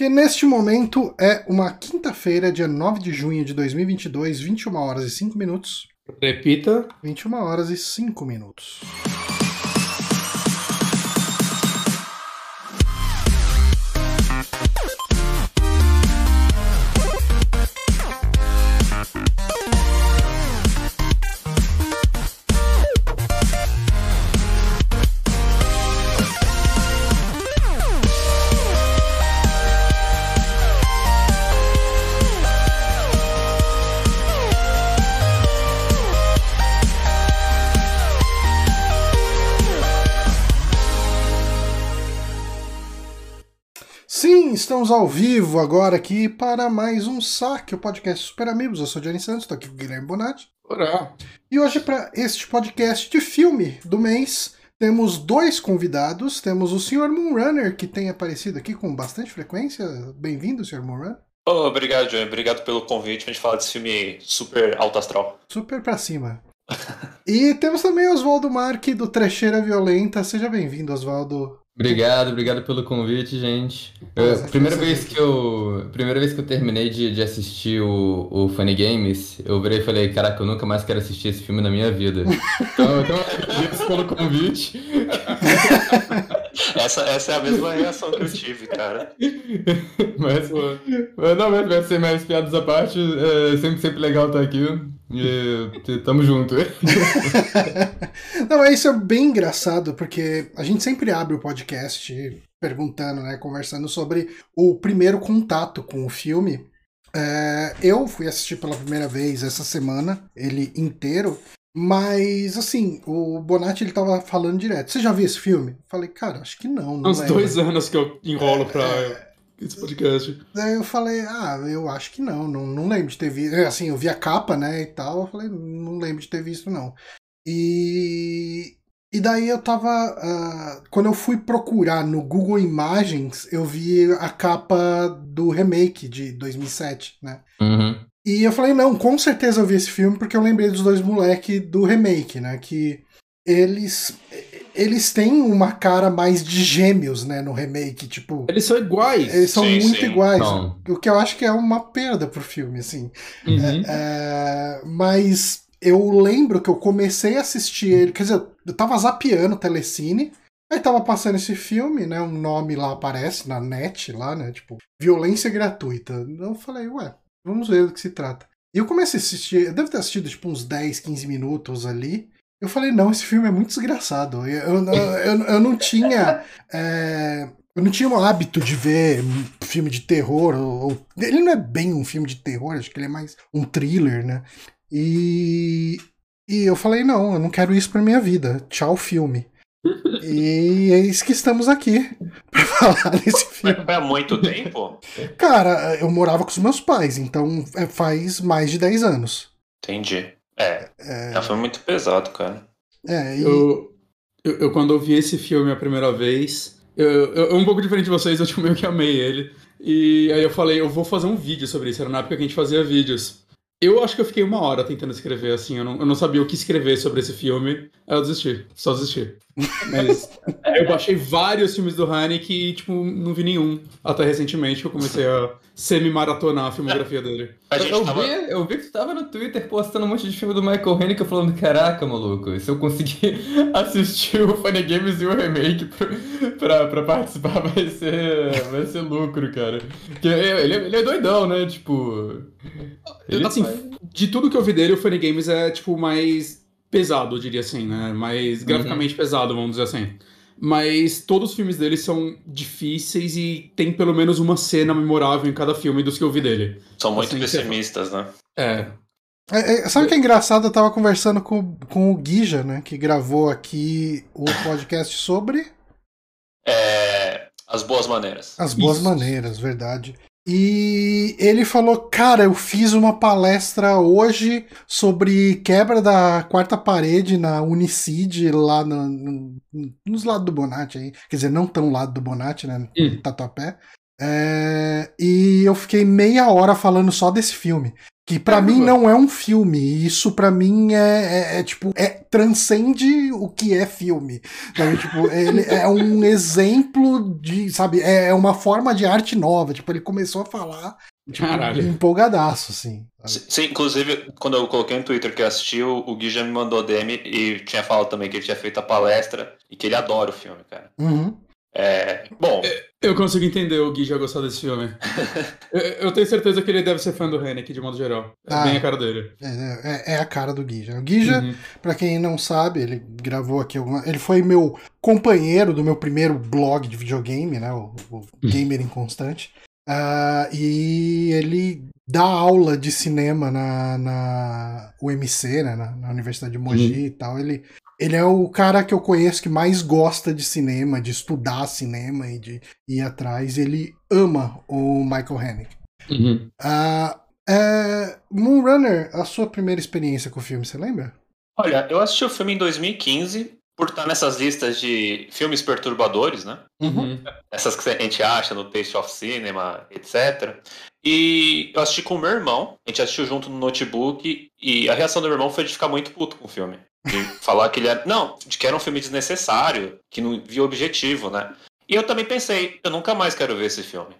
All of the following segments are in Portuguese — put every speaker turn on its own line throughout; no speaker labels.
Porque neste momento é uma quinta-feira, dia 9 de junho de 2022, 21 horas e 5 minutos.
Repita.
21 horas e 5 minutos. Estamos ao vivo agora aqui para mais um saque, o podcast Super Amigos. Eu sou o Johnny Santos, estou aqui com o Guilherme Bonatti.
Ora.
E hoje, para este podcast de filme do mês, temos dois convidados. Temos o Sr. Moonrunner, que tem aparecido aqui com bastante frequência. Bem-vindo, Sr. Moonrunner.
Oh, obrigado, Johnny. Obrigado pelo convite pra gente falar desse filme super alto astral.
Super pra cima. e temos também o Oswaldo Marque, do Trecheira Violenta. Seja bem-vindo, Oswaldo.
Obrigado, obrigado pelo convite, gente. Eu- primeira vez que eu, primeira vez que eu terminei de, de assistir o, o Funny Games, eu virei e falei, caraca, eu nunca mais quero assistir esse filme na minha vida. Então, então agradeço pelo convite.
Essa, essa é a mesma reação que eu tive, cara.
Mas, mas não, mas, mas sem mais piadas à parte, é sempre, sempre legal estar aqui. T- tamo junto.
Não, isso é bem engraçado, porque a gente sempre abre o podcast perguntando, né, conversando sobre o primeiro contato com o filme. É, eu fui assistir pela primeira vez essa semana, ele inteiro, mas assim, o Bonatti ele tava falando direto. Você já viu esse filme? Falei, cara, acho que não. não
Uns
lembro."
dois anos que eu enrolo pra esse podcast.
Daí eu falei, ah, eu acho que não, não, não lembro de ter visto. Assim, eu vi a capa, né, e tal, eu falei, não lembro de ter visto, não. E, e daí eu tava. ah, quando eu fui procurar no Google Imagens, eu vi a capa do remake de 2007, né?
Uhum.
E eu falei, não, com certeza eu vi esse filme porque eu lembrei dos dois moleques do remake, né? Que eles. Eles têm uma cara mais de gêmeos, né, no remake, tipo.
Eles são iguais.
Eles são
Sim,
muito
sim.
iguais. O que eu acho que é uma perda pro filme, assim.
Uhum.
É, mas eu lembro que eu comecei a assistir ele. Quer dizer, eu tava zapeando o Telecine. Aí tava passando esse filme, né? Um nome lá aparece na net, lá, né? Tipo, violência gratuita. Eu falei, ué, vamos ver do que se trata. E eu comecei a assistir, eu devo ter assistido tipo uns 10, 15 minutos ali. Eu falei, não, esse filme é muito desgraçado. Eu, eu, eu, eu não tinha. é, eu não tinha o hábito de ver filme de terror. Ou, ele não é bem um filme de terror, acho que ele é mais um thriller, né? E, e eu falei, não, eu não quero isso pra minha vida. Tchau, filme. e é isso que estamos aqui pra falar desse filme.
Foi há muito tempo?
Cara, eu morava com os meus pais, então é, faz mais de 10 anos.
Entendi. É,
É,
é, foi muito pesado, cara.
é, e-
Eu, eu, eu, quando eu vi esse filme a primeira vez, eu, eu, um pouco diferente de vocês, eu tipo, meio que amei ele. E aí eu falei, eu vou fazer um vídeo sobre isso. Era na época que a gente fazia vídeos. Eu acho que eu fiquei uma hora tentando escrever, assim. Eu não, eu não sabia o que escrever sobre esse filme. Aí eu desisti. Só desisti. Mas eu baixei vários filmes do Haneke e, tipo, não vi nenhum. Até recentemente que eu comecei a semi-maratonar a filmografia dele.
A gente
eu,
tava.
vi, eu vi que tu tava no Twitter postando um monte de filme do Michael Haneke falando, caraca, maluco, se eu conseguir assistir o Funny Games e o remake pra, pra, pra participar vai ser, vai ser lucro, cara. Porque ele, é- ele é doidão, né? Tipo. Ele
assim,
faz-
de tudo que eu vi dele, o Funny Games é, tipo, mais pesado, eu diria assim, né? Mais graficamente pesado, vamos dizer assim. Mas todos os filmes dele são difíceis e tem pelo menos uma cena memorável em cada filme dos que eu vi dele.
São muito
Assim,
pessimistas, né?
É.
É, é, sabe o que é engraçado? Eu tava conversando com, com o Guija, né? Que gravou aqui o podcast sobre
É. As boas maneiras.
as boas
Isso.
maneiras, verdade. E ele falou, cara, eu fiz uma palestra hoje sobre quebra da quarta parede na Unicid, lá no, no- nos lados do Bonatti aí. Quer dizer, não tão lado do Bonatti, né?
Hum.
Tatuapé. É, e eu fiquei meia hora falando só desse filme. Que pra
Caramba.
mim não é um filme. Isso pra mim é, é- é, tipo, é transcende o que é filme. Sabe? tipo, ele é um exemplo de, sabe, é é uma forma de arte nova. Tipo, ele começou a falar tipo,
Caralho.
empolgadaço, assim.
Sim, inclusive, quando eu coloquei no Twitter que eu assisti, o o Gui já me mandou DM e tinha falado também que ele tinha feito a palestra e que ele adora o filme, cara.
Uhum.
É, bom,
Eu consigo entender o Gui já gostar desse filme. eu, eu tenho certeza que ele deve ser fã do Hennick, de modo geral. É
Ah.
bem a cara dele.
É, é- é a cara do Guija. O Guija,
Uhum.
pra quem não sabe, ele gravou aqui alguma. Ele foi meu companheiro do meu primeiro blog de videogame, né? O, o Gamer Inconstante. Ah, e ele dá aula de cinema na, na UMC, né? Na, na Universidade de Mogi e tal. Ele, ele é o cara que eu conheço que mais gosta de cinema, de estudar cinema e de ir atrás. Ele ama o Michael Haneke.
Uhum.
Ah, é, Moonrunner, a sua primeira experiência com o filme, você lembra?
olha, eu assisti o filme em 2015 por estar nessas listas de filmes perturbadores, né?
Uhum.
Essas que a gente acha no Taste of Cinema, etc. E eu assisti com o meu irmão, a gente assistiu junto no notebook, e a reação do meu irmão foi de ficar muito puto com o filme. De falar que ele era. Não, de que era um filme desnecessário, que não via objetivo, né? E eu também pensei, eu nunca mais quero ver esse filme.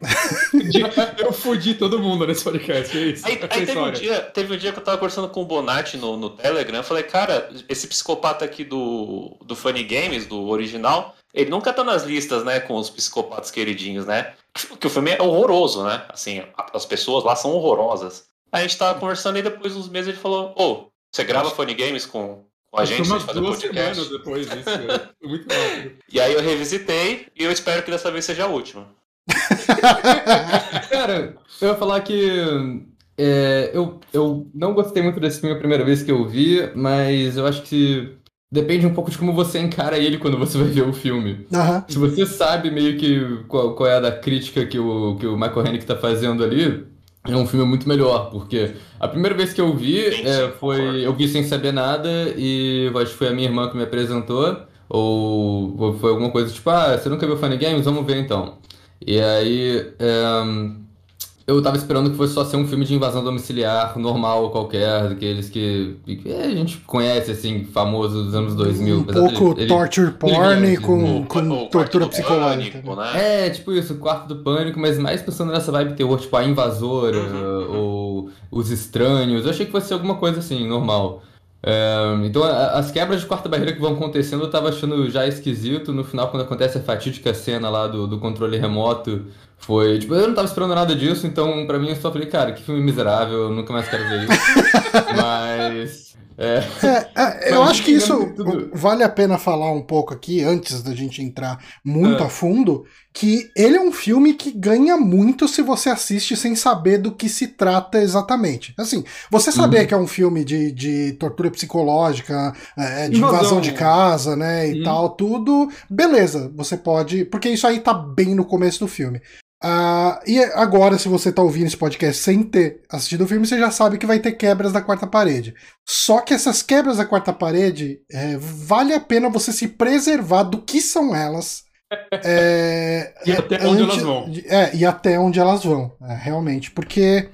Eu fudi todo mundo nesse podcast, é isso.
Aí,
Essa
aí teve, um dia, teve um dia que eu tava conversando com o Bonatti no, no Telegram, eu falei, cara, esse psicopata aqui do, do Funny Games, do original, ele nunca tá nas listas, né, com os psicopatas queridinhos, né? Que o filme é horroroso, né? Assim, as pessoas lá são horrorosas. A gente tava conversando e depois uns meses ele falou, ô, você grava Funny Games com, com a gente,
umas
fazer
duas
podcast?
semanas depois disso. Foi muito rápido.
E aí eu revisitei e eu espero que dessa vez seja a última.
Cara, eu ia falar que é, eu, eu não gostei muito desse filme a primeira vez que eu vi, mas eu acho que depende um pouco de como você encara ele quando você vai ver o filme.
Aham.
Se você sabe meio que qual, qual é a da crítica que o, que o Michael Haneke tá fazendo ali, é um filme muito melhor, porque a primeira vez que eu vi é, foi. Eu vi sem saber nada e acho que foi a minha irmã que me apresentou, ou, ou foi alguma coisa tipo, ah, você nunca viu Funny Games? Vamos ver então. E aí. é, eu tava esperando que fosse só ser um filme de invasão domiciliar normal qualquer, daqueles que, que a gente conhece, assim, famoso dos anos 2000.
Um pouco
ele-
torture porn
ele-
e com,
O-
com tortura psicológica.
Pânico, né?
É, tipo isso, Quarto do Pânico, mas mais pensando nessa vibe terror, tipo a invasora,
Uhum,
ou os estranhos. Eu achei que fosse alguma coisa assim, normal. É, então, as quebras de quarta barreira que vão acontecendo, eu tava achando já esquisito. No final, quando acontece a fatídica cena lá do, do controle remoto, foi. Tipo, eu não tava esperando nada disso, então pra mim eu só falei, cara, que filme miserável, eu nunca mais quero ver isso. mas. É,
É, é, eu acho que isso vale a pena falar um pouco aqui, antes da gente entrar muito
É.
a fundo, que ele é um filme que ganha muito se você assiste sem saber do que se trata exatamente. Assim, você saber
Uhum.
que é um filme de, de tortura psicológica, é, de
Invasão.
invasão de casa, né, e
Uhum.
tal, tudo, beleza, você pode. Porque isso aí tá bem no começo do filme. Ah, e agora, se você tá ouvindo esse podcast sem ter assistido o filme, você já sabe que vai ter quebras da quarta parede. Só que essas quebras da quarta parede, é, vale a pena você se preservar do que são elas. É,
E até onde elas vão.
É, e até onde elas vão, é, realmente. Porque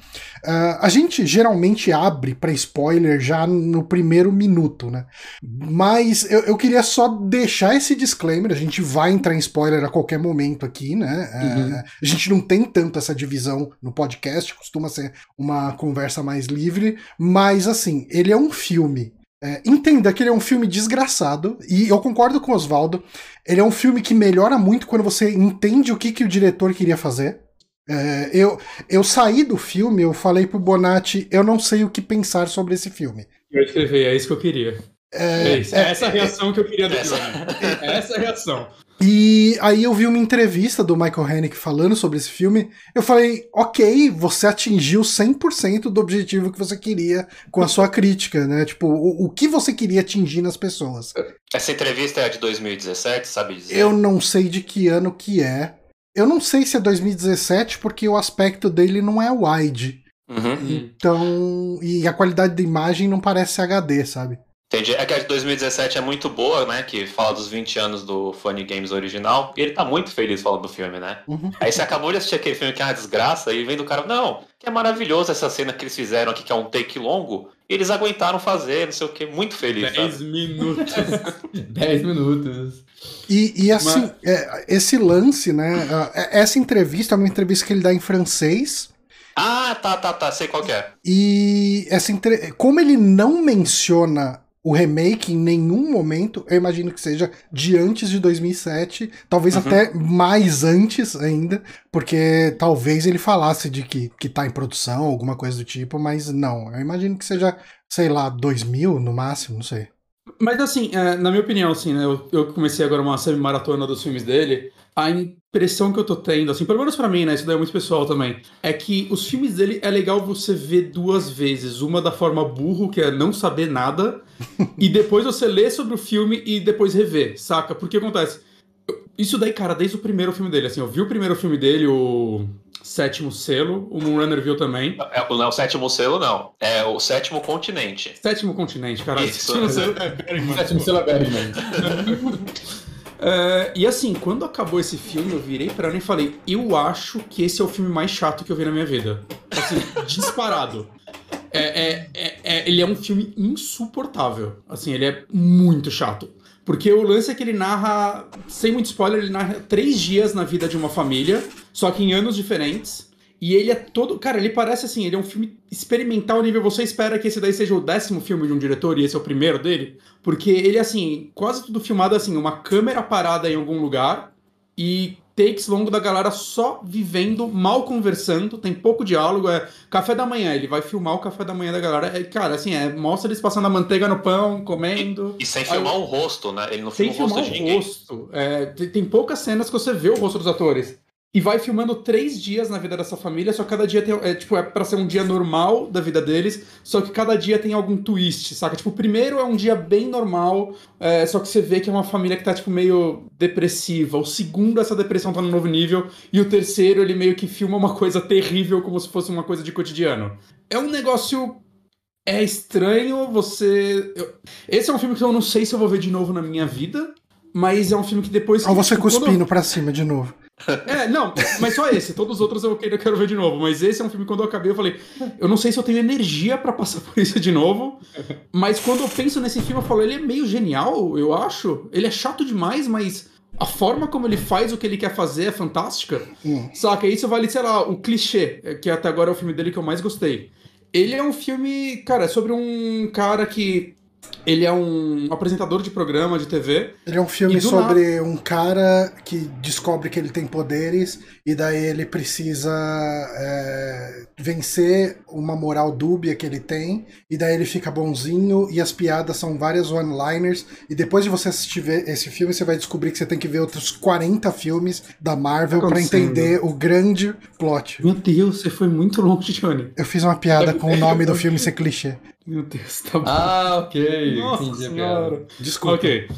ah, a gente geralmente abre pra spoiler já no primeiro minuto, né? Mas eu, eu queria só deixar esse disclaimer. A gente vai entrar em spoiler a qualquer momento aqui, né? É,
Uhum.
a gente não tem tanto essa divisão no podcast, costuma ser uma conversa mais livre. Mas, assim, ele é um filme. É, entenda que ele é um filme desgraçado, e eu concordo com o Oswaldo. Ele é um filme que melhora muito quando você entende o que, que o diretor queria fazer. É, eu, eu saí do filme, eu falei pro Bonatti, eu não sei o que pensar sobre esse filme.
Eu escrevi, é isso que eu queria.
É,
É, isso, é essa a reação que eu queria do
Essa.
filme. É essa a reação.
E aí eu vi uma entrevista do Michael Haneke falando sobre esse filme. Eu falei, ok, você atingiu 100% do objetivo que você queria com a sua crítica, né? Tipo, o, o que você queria atingir nas pessoas.
Essa entrevista é a de 2017, sabe dizer?
Eu não sei de que ano que é. Eu não sei se é 2017, porque o aspecto dele não é wide.
Uhum.
Então. E a qualidade da imagem não parece HD, sabe?
Entendi. É que a de 2017 é muito boa, né? Que fala dos 20 anos do Funny Games original. E ele tá muito feliz falando do filme, né?
Uhum.
Aí você acabou de assistir aquele filme que é uma desgraça e vem do cara, não, é maravilhoso essa cena que eles fizeram aqui, que é um take longo. E eles aguentaram fazer, não sei o que, muito feliz.
10 minutos.
10 minutos.
E, e assim, Mas... é, esse lance, né? É, essa entrevista é uma entrevista que ele dá em francês.
Ah, tá, tá, tá, sei qual é.
E essa entre... como ele não menciona o remake em nenhum momento, eu imagino que seja de antes de 2007, talvez uhum. até mais antes ainda, porque talvez ele falasse de que, que tá em produção, alguma coisa do tipo, mas não, eu imagino que seja, sei lá, 2000 no máximo, não sei.
Mas assim, é, na minha opinião, assim, né, eu, eu comecei agora uma semi-maratona dos filmes dele, a impressão que eu tô tendo, assim, pelo menos pra mim, né? Isso daí é muito pessoal também. É que os filmes dele é legal você ver duas vezes. Uma da forma burro, que é não saber nada, e depois você lê sobre o filme e depois rever, saca? Porque acontece. Isso daí, cara, desde o primeiro filme dele, assim, eu vi o primeiro filme dele, o Sétimo Selo, o Moonrunner viu também.
É, não é o Sétimo Selo, não. É o Sétimo Continente.
Sétimo Continente, cara.
Isso.
Sétimo Selo é Bergman.
Sétimo Selo é Bergman.
É, e assim, quando acabou esse filme, eu virei pra ela e falei: Eu acho que esse é o filme mais chato que eu vi na minha vida. Assim, disparado. É, é, é, é, ele é um filme insuportável. Assim, ele é muito chato. Porque o lance é que ele narra, sem muito spoiler, ele narra três dias na vida de uma família, só que em anos diferentes. E ele é todo. Cara, ele parece assim, ele é um filme experimental nível. Você espera que esse daí seja o décimo filme de um diretor e esse é o primeiro dele? Porque ele, assim, quase tudo filmado assim, uma câmera parada em algum lugar e takes longo da galera só vivendo, mal conversando, tem pouco diálogo, é café da manhã, ele vai filmar o café da manhã da galera, é, cara, assim, é, mostra eles passando a manteiga no pão, comendo.
E, e sem filmar o rosto, né? Ele não filma o rosto de ninguém.
Rosto. É, tem, tem poucas cenas que você vê o rosto dos atores e vai filmando três dias na vida dessa família, só que cada dia tem, é, tipo, é pra ser um dia normal da vida deles, só que cada dia tem algum twist, saca? Tipo, o primeiro é um dia bem normal, é, só que você vê que é uma família que tá, tipo, meio depressiva. O segundo, essa depressão tá no novo nível, e o terceiro, ele meio que filma uma coisa terrível, como se fosse uma coisa de cotidiano. É um negócio é estranho você. Esse é um filme que eu não sei se eu vou ver de novo na minha vida, mas é um filme que depois.
Ou você
tipo,
cuspindo quando... pra cima de novo.
É, não, mas só esse. Todos os outros eu quero, eu quero ver de novo. Mas esse é um filme quando eu acabei, eu falei, eu não sei se eu tenho energia para passar por isso de novo. Mas quando eu penso nesse filme, eu falo, ele é meio genial, eu acho. Ele é chato demais, mas a forma como ele faz o que ele quer fazer é fantástica. Hum. Saca? Isso vale, sei lá, o clichê, que até agora é o filme dele que eu mais gostei. Ele é um filme, cara, sobre um cara que ele é um apresentador de programa de TV.
Ele é um filme sobre um cara que descobre que ele tem poderes e daí ele precisa é, vencer uma moral dúbia que ele tem e daí ele fica bonzinho e as piadas são várias one-liners e depois de você assistir esse filme você vai descobrir que você tem que ver outros 40 filmes da Marvel tá para entender o grande plot.
Meu Deus, você foi muito longe, Johnny.
Eu fiz uma piada com o nome do filme ser clichê.
Meu Deus, tá bom.
Ah, ok.
Nossa Entendi senhora.
Desculpa.
Ok.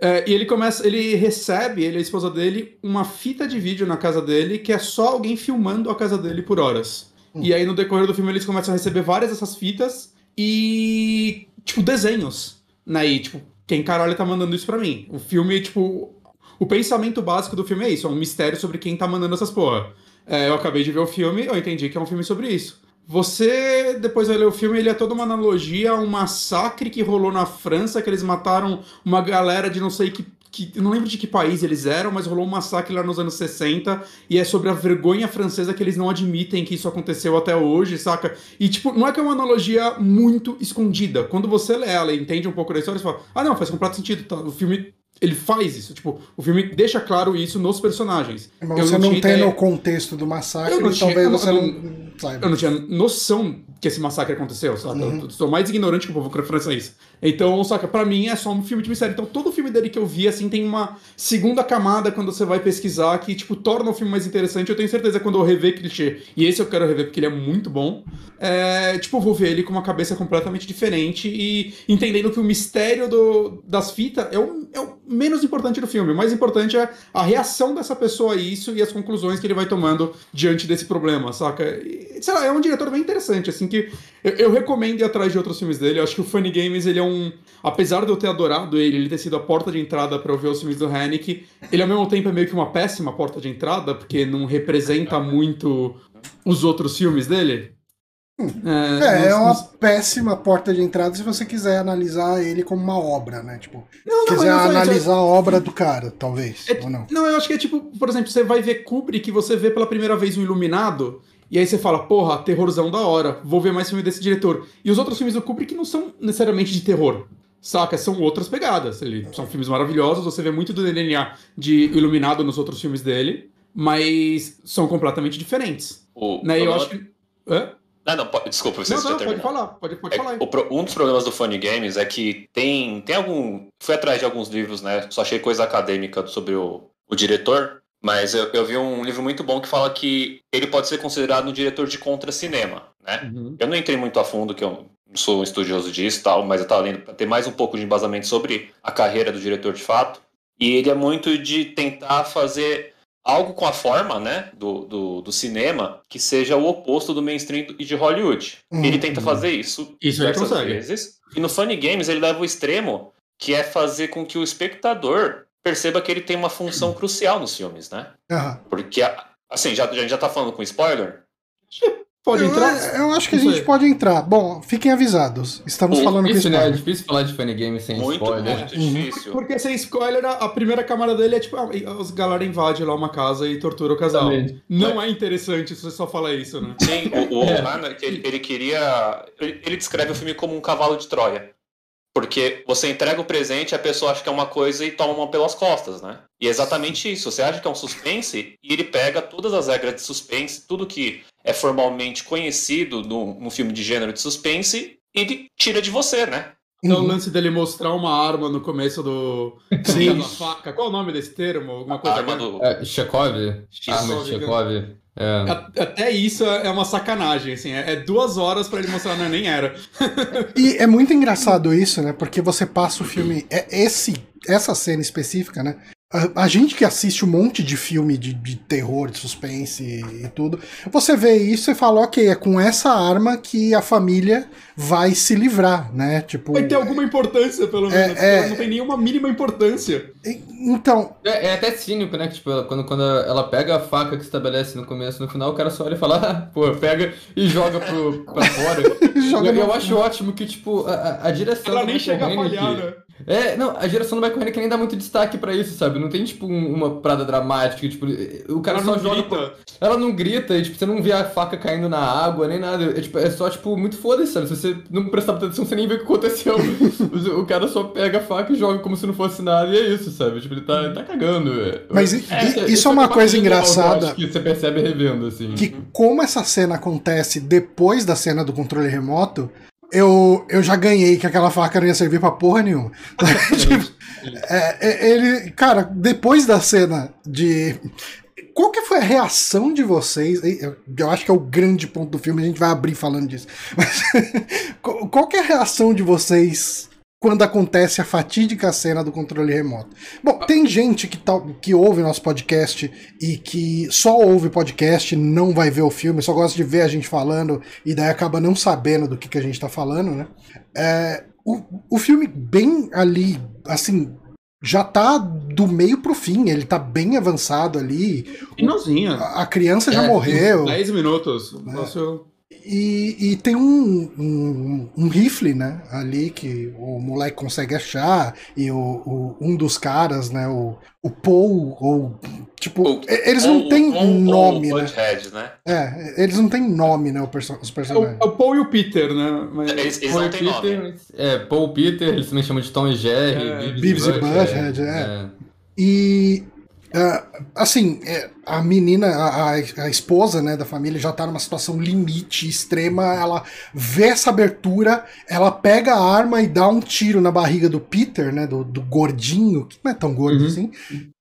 É, e ele começa, ele recebe, ele e a esposa dele, uma fita de vídeo na casa dele que é só alguém filmando a casa dele por horas. Hum. E aí no decorrer do filme eles começam a receber várias dessas fitas e tipo desenhos. Né? E tipo, quem caralho tá mandando isso pra mim? O filme, tipo, o pensamento básico do filme é isso, é um mistério sobre quem tá mandando essas porra. É, eu acabei de ver o filme, eu entendi que é um filme sobre isso. Você, depois vai ler o filme, ele é toda uma analogia a um massacre que rolou na França, que eles mataram uma galera de não sei que. que não lembro de que país eles eram, mas rolou um massacre lá nos anos 60, e é sobre a vergonha francesa que eles não admitem que isso aconteceu até hoje, saca? E, tipo, não é que é uma analogia muito escondida. Quando você lê ela e entende um pouco da história, você fala, ah, não, faz completo sentido, tá? O filme ele faz isso. Tipo, o filme deixa claro isso nos personagens.
Mas eu você não, não tem ideia... no contexto do massacre, talvez tinha, você eu, não, saiba.
Eu não tinha noção que esse massacre aconteceu, sabe? Uhum. Eu sou mais ignorante que o povo francês. Então, saca, pra mim é só um filme de mistério. Então, todo filme dele que eu vi, assim, tem uma segunda camada quando você vai pesquisar que, tipo, torna o filme mais interessante. Eu tenho certeza quando eu rever clichê, e esse eu quero rever porque ele é muito bom, é, tipo, eu vou ver ele com uma cabeça completamente diferente e entendendo que o mistério do, das fitas é o, é o menos importante do filme. O mais importante é a reação dessa pessoa a isso e as conclusões que ele vai tomando diante desse problema, saca? E, sei lá, é um diretor bem interessante, assim, que eu, eu, recomendo ir atrás de outros filmes dele. Eu acho que o Funny Games, ele é um. Apesar de eu ter adorado ele, ele ter sido a porta de entrada para eu ver os filmes do Haneke, ele ao mesmo tempo é meio que uma péssima porta de entrada, porque não representa muito os outros filmes dele.
É, é, é uma péssima porta de entrada se você quiser analisar ele como uma obra, né? Tipo, não, não, quiser analisar a obra do cara, talvez,
é,
ou não.
Não, eu acho que é tipo, por exemplo, você vai ver Kubrick, você vê pela primeira vez o Iluminado, e aí você fala, porra, terrorzão da hora, vou ver mais filme desse diretor. E os outros filmes do Kubrick não são necessariamente de terror, saca? São outras pegadas. Ele, são filmes maravilhosos, você vê muito do DNA de Iluminado nos outros filmes dele, mas são completamente diferentes.
O
né? eu acho que... Hã?
Não, não, pode, desculpa, você
não, não, pode falar, pode, pode
é,
falar.
O, um dos problemas do Funny Games é que tem, tem algum. Fui atrás de alguns livros, né? Só achei coisa acadêmica sobre o, o diretor, mas eu, eu vi um livro muito bom que fala que ele pode ser considerado um diretor de contra-cinema, né? Uhum. Eu não entrei muito a fundo, que eu não sou um estudioso disso tal, mas eu estava lendo para ter mais um pouco de embasamento sobre a carreira do diretor de fato. E ele é muito de tentar fazer algo com a forma né, do, do, do, cinema que seja o oposto do mainstream e de Hollywood. Uhum. Ele tenta fazer isso,
isso
diversas vezes. E no Funny Games ele leva o extremo, que é fazer com que o espectador perceba que ele tem uma função crucial nos filmes, né?
Uhum.
Porque, assim, já, a gente já tá falando com spoiler?
Pode entrar? Eu, eu acho que a gente pode entrar. Bom, fiquem avisados. Estamos
Pô,
falando
difícil,
com
né? É difícil falar de Funny Game sem
muito,
spoiler.
Muito difícil.
Porque sem spoiler, a primeira camada dele é tipo, os galera invade lá uma casa e tortura o casal. Também. Não é. é interessante se você só fala isso, né?
Sim, o, o é. ele, ele queria. Ele, ele descreve o filme como um cavalo de Troia. Porque você entrega o presente e a pessoa acha que é uma coisa e toma uma pelas costas, né? E é exatamente isso. Você acha que é um suspense e ele pega todas as regras de suspense, tudo que é formalmente conhecido no, no filme de gênero de suspense, e ele tira de você, né?
Então o lance dele mostrar uma arma no começo do. Sim. da faca. Qual é o nome desse termo? Alguma coisa.
Arma do.
É, Chekhov? Arma de Chekhov. É.
Até isso é uma sacanagem, assim. É, é duas horas para ele mostrar, não, nem era.
e é muito engraçado isso, né? Porque você passa o filme. É esse, essa cena específica, né? A, a, gente que assiste um monte de filme de, de terror, de suspense e, e, tudo, você vê isso e fala, ok, é com essa arma que a família vai se livrar, né? Tipo.
Vai ter alguma importância, pelo é, menos. É, não tem nenhuma mínima importância.
Então.
É, é, até cínico, né? Que, tipo, ela, quando, quando ela pega a faca que estabelece no começo no final, o cara só olha e fala, ah, pô, pega e joga pro, pra fora. joga eu, eu acho ótimo que, tipo, a, a direção.
Ela nem chega a falhar, né?
É, não, a geração do Michael Haneke nem dá muito destaque pra isso, sabe? Não tem, tipo, um, uma parada dramática, tipo, o cara ela só joga. Grita. Ela não grita, e, tipo, você não vê a faca caindo na água, nem nada. É, tipo, é só, tipo, muito foda-se, sabe? Se você não prestar atenção, você nem vê o que aconteceu. o cara só pega a faca e joga como se não fosse nada, e é isso, sabe? Tipo, ele tá, ele tá cagando. É.
Mas é, isso é uma coisa engraçada.
Que você percebe revendo, assim.
Que como essa cena acontece depois da cena do controle remoto, eu, eu já ganhei que aquela faca não ia servir pra porra nenhuma. tipo, é, é, ele, cara, depois da cena de. Qual que foi a reação de vocês? Eu, eu acho que é o grande ponto do filme, a gente vai abrir falando disso. Mas, qual que é a reação de vocês quando acontece a fatídica cena do controle remoto. Bom, tem gente que, tá, que ouve nosso podcast e que só ouve podcast, não vai ver o filme, só gosta de ver a gente falando e daí acaba não sabendo do que, que a gente tá falando, né? É, o, o filme bem ali, assim, já tá do meio pro fim, ele tá bem avançado ali.
Finalzinho.
A, a criança já é, morreu.
10 minutos. É. Nosso...
E, e tem um, um, um, rifle, né, ali que o moleque consegue achar, e o, o um dos caras, né, o, o Paul, ou. Tipo, o, eles não têm nome, né?
né?
É, eles não têm nome, né, os personagens.
É o, Paul e o Peter, né?
Mas... Eles, eles não têm nome.
É, Paul Peter, eles também chamam de Tom e Jerry, é,
Beavis e Butthead, é. é. E Uh, assim, é, a menina, a, a, esposa né, da família já tá numa situação limite extrema. Ela vê essa abertura, ela pega a arma e dá um tiro na barriga do Peter, né? Do, do gordinho, que não é tão gordo uhum. assim.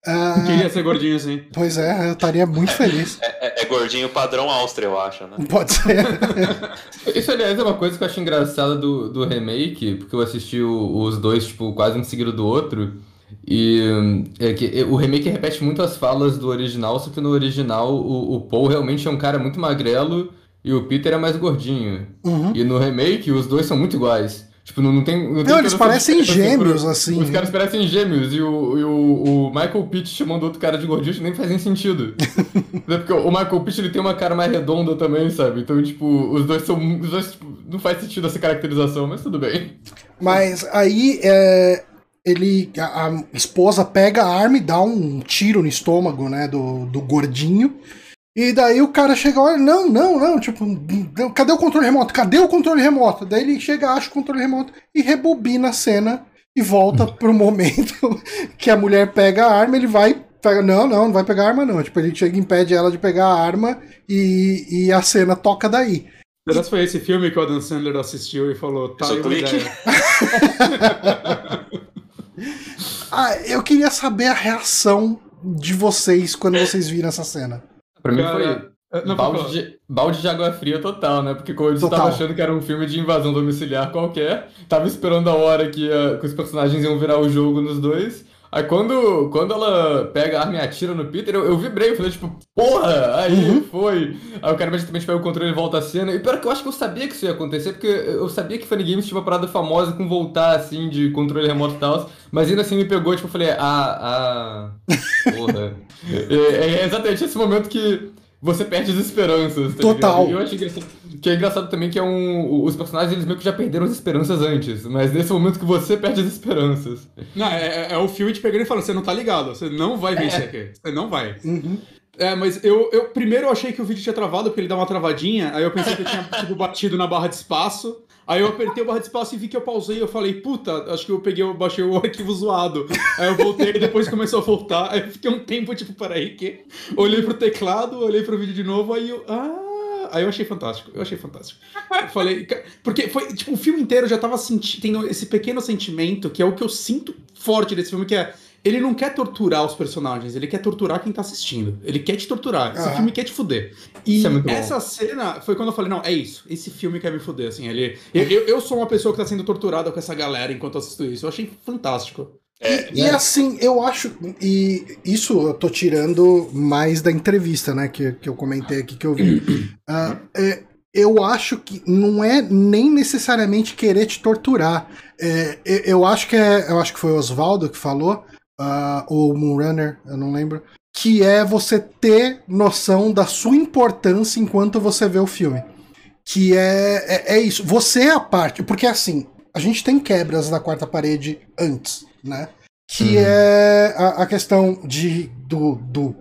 Uh, Queria ser gordinho assim.
Pois é, eu estaria muito feliz.
É, é, é, gordinho padrão Áustria, eu acho, né?
Pode ser.
Isso, aliás, é uma coisa que eu acho engraçada do, do remake, porque eu assisti o, os dois, tipo, quase um seguido do outro. E é que o remake repete muito as falas do original, só que no original o, o Paul realmente é um cara muito magrelo e o Peter é mais gordinho.
Uhum.
E no remake, os dois são muito iguais. Tipo, não, não tem. Não, tem
Não, eles
toda essa
parecem
diferença
gêmeos, assim.
Os caras parecem gêmeos. E o, e o, o Michael Pitt chamando outro cara de gordinho nem faz nem sentido. Até Porque o Michael Pitt ele tem uma cara mais redonda também, sabe? Então, tipo, os dois são. Os dois, tipo, não faz sentido essa caracterização, mas tudo bem.
Mas aí é, ele. A, a esposa pega a arma e dá um tiro no estômago, né? Do, do gordinho. E daí o cara chega, olha, não, não, não, tipo, cadê o controle remoto? Cadê o controle remoto? Daí ele chega, acha o controle remoto e rebobina a cena e volta pro momento que a mulher pega a arma, ele vai. Pega, não, não, não vai pegar a arma, não. Tipo, ele chega e impede ela de pegar a arma e, e a cena toca daí.
Será que foi esse filme que o Adam Sandler assistiu e falou, tá uma
clique.
ideia.
Ah, eu queria saber a reação de vocês quando vocês viram essa cena.
Pra mim foi.
não,
balde, de, balde de água fria total, né? Porque como eu disse,
Total.
tava achando que era um filme de invasão domiciliar qualquer. Tava esperando a hora que, ia- que os personagens iam virar o jogo nos dois. Aí quando, quando ela pega a arma e atira no Peter, eu, eu vibrei, eu falei, tipo, porra! Aí
Uhum.
foi. Aí o cara imediatamente pega o controle e volta a cena. E pior que eu acho que eu sabia que isso ia acontecer, porque eu sabia que Funny Games tinha uma parada famosa com voltar, assim, de controle remoto e tal. Mas ainda assim me pegou, tipo, eu falei, ah, ah. Porra. é, é exatamente esse momento que você perde as esperanças. Tá
Total.
ligado? E eu achei engraçado, que é engraçado também que é um. Os personagens eles meio que já perderam as esperanças antes. Mas nesse momento que você perde as esperanças.
Não, é, é- é o filme te pegando e falando, você não tá ligado, você não vai vencer aqui. Você não vai.
Uhum.
É, mas eu, eu primeiro eu achei que o vídeo tinha travado porque ele dá uma travadinha, aí eu pensei que eu tinha tipo, batido na barra de espaço. Aí eu apertei a barra de espaço e vi que eu pausei eu falei, puta, acho que eu peguei, eu baixei o arquivo zoado. Aí eu voltei depois começou a voltar. Aí eu fiquei um tempo, tipo, peraí, que? Olhei pro teclado, olhei pro vídeo de novo, aí eu. Ah! Aí eu achei fantástico, eu achei fantástico. Eu falei. Porque foi, tipo, o filme inteiro já tava sentindo esse pequeno sentimento, que é o que eu sinto forte desse filme, que é. Ele não quer torturar os personagens, ele quer torturar quem tá assistindo. Ele quer te torturar. Esse
Aham.
filme quer te fuder. E
é
essa cena foi quando eu falei, não, é isso. Esse filme quer me fuder, assim. Ele, eu, eu, eu sou uma pessoa que tá sendo torturada com essa galera enquanto eu assisto isso. Eu achei fantástico.
É,
E assim, eu acho. E isso eu tô tirando mais da entrevista, né? Que, que eu comentei aqui que eu vi. Ah, é, eu acho que não é nem necessariamente querer te torturar. É, eu, eu acho que é. Eu acho que foi o Oswaldo que falou, ah, ou o Moonrunner, eu não lembro. Que é você ter noção da sua importância enquanto você vê o filme. Que é, é, é isso. Você é a parte. Porque assim, a gente tem quebras da quarta parede antes, né? Que
Uhum.
é a, a questão de do do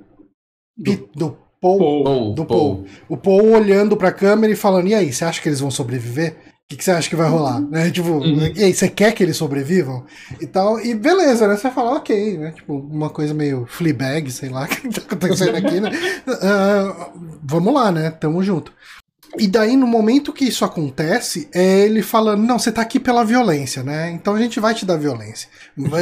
Pi- do Paul,
Paul,
do
Paul.
Paul. O Paul olhando pra câmera e falando: "E aí, você acha que eles vão sobreviver? O que, que você acha que vai rolar?" Né? Tipo,
Uhum.
e aí, você quer que eles sobrevivam? E tal. E beleza, né? Você fala, ok, né? Tipo, uma coisa meio Fleabag, sei lá, que tá acontecendo aqui, né? Ah, vamos lá, né? Tamo junto. E daí, no momento que isso acontece, é ele falando: Não, você tá aqui pela violência, né? Então a gente vai te dar violência.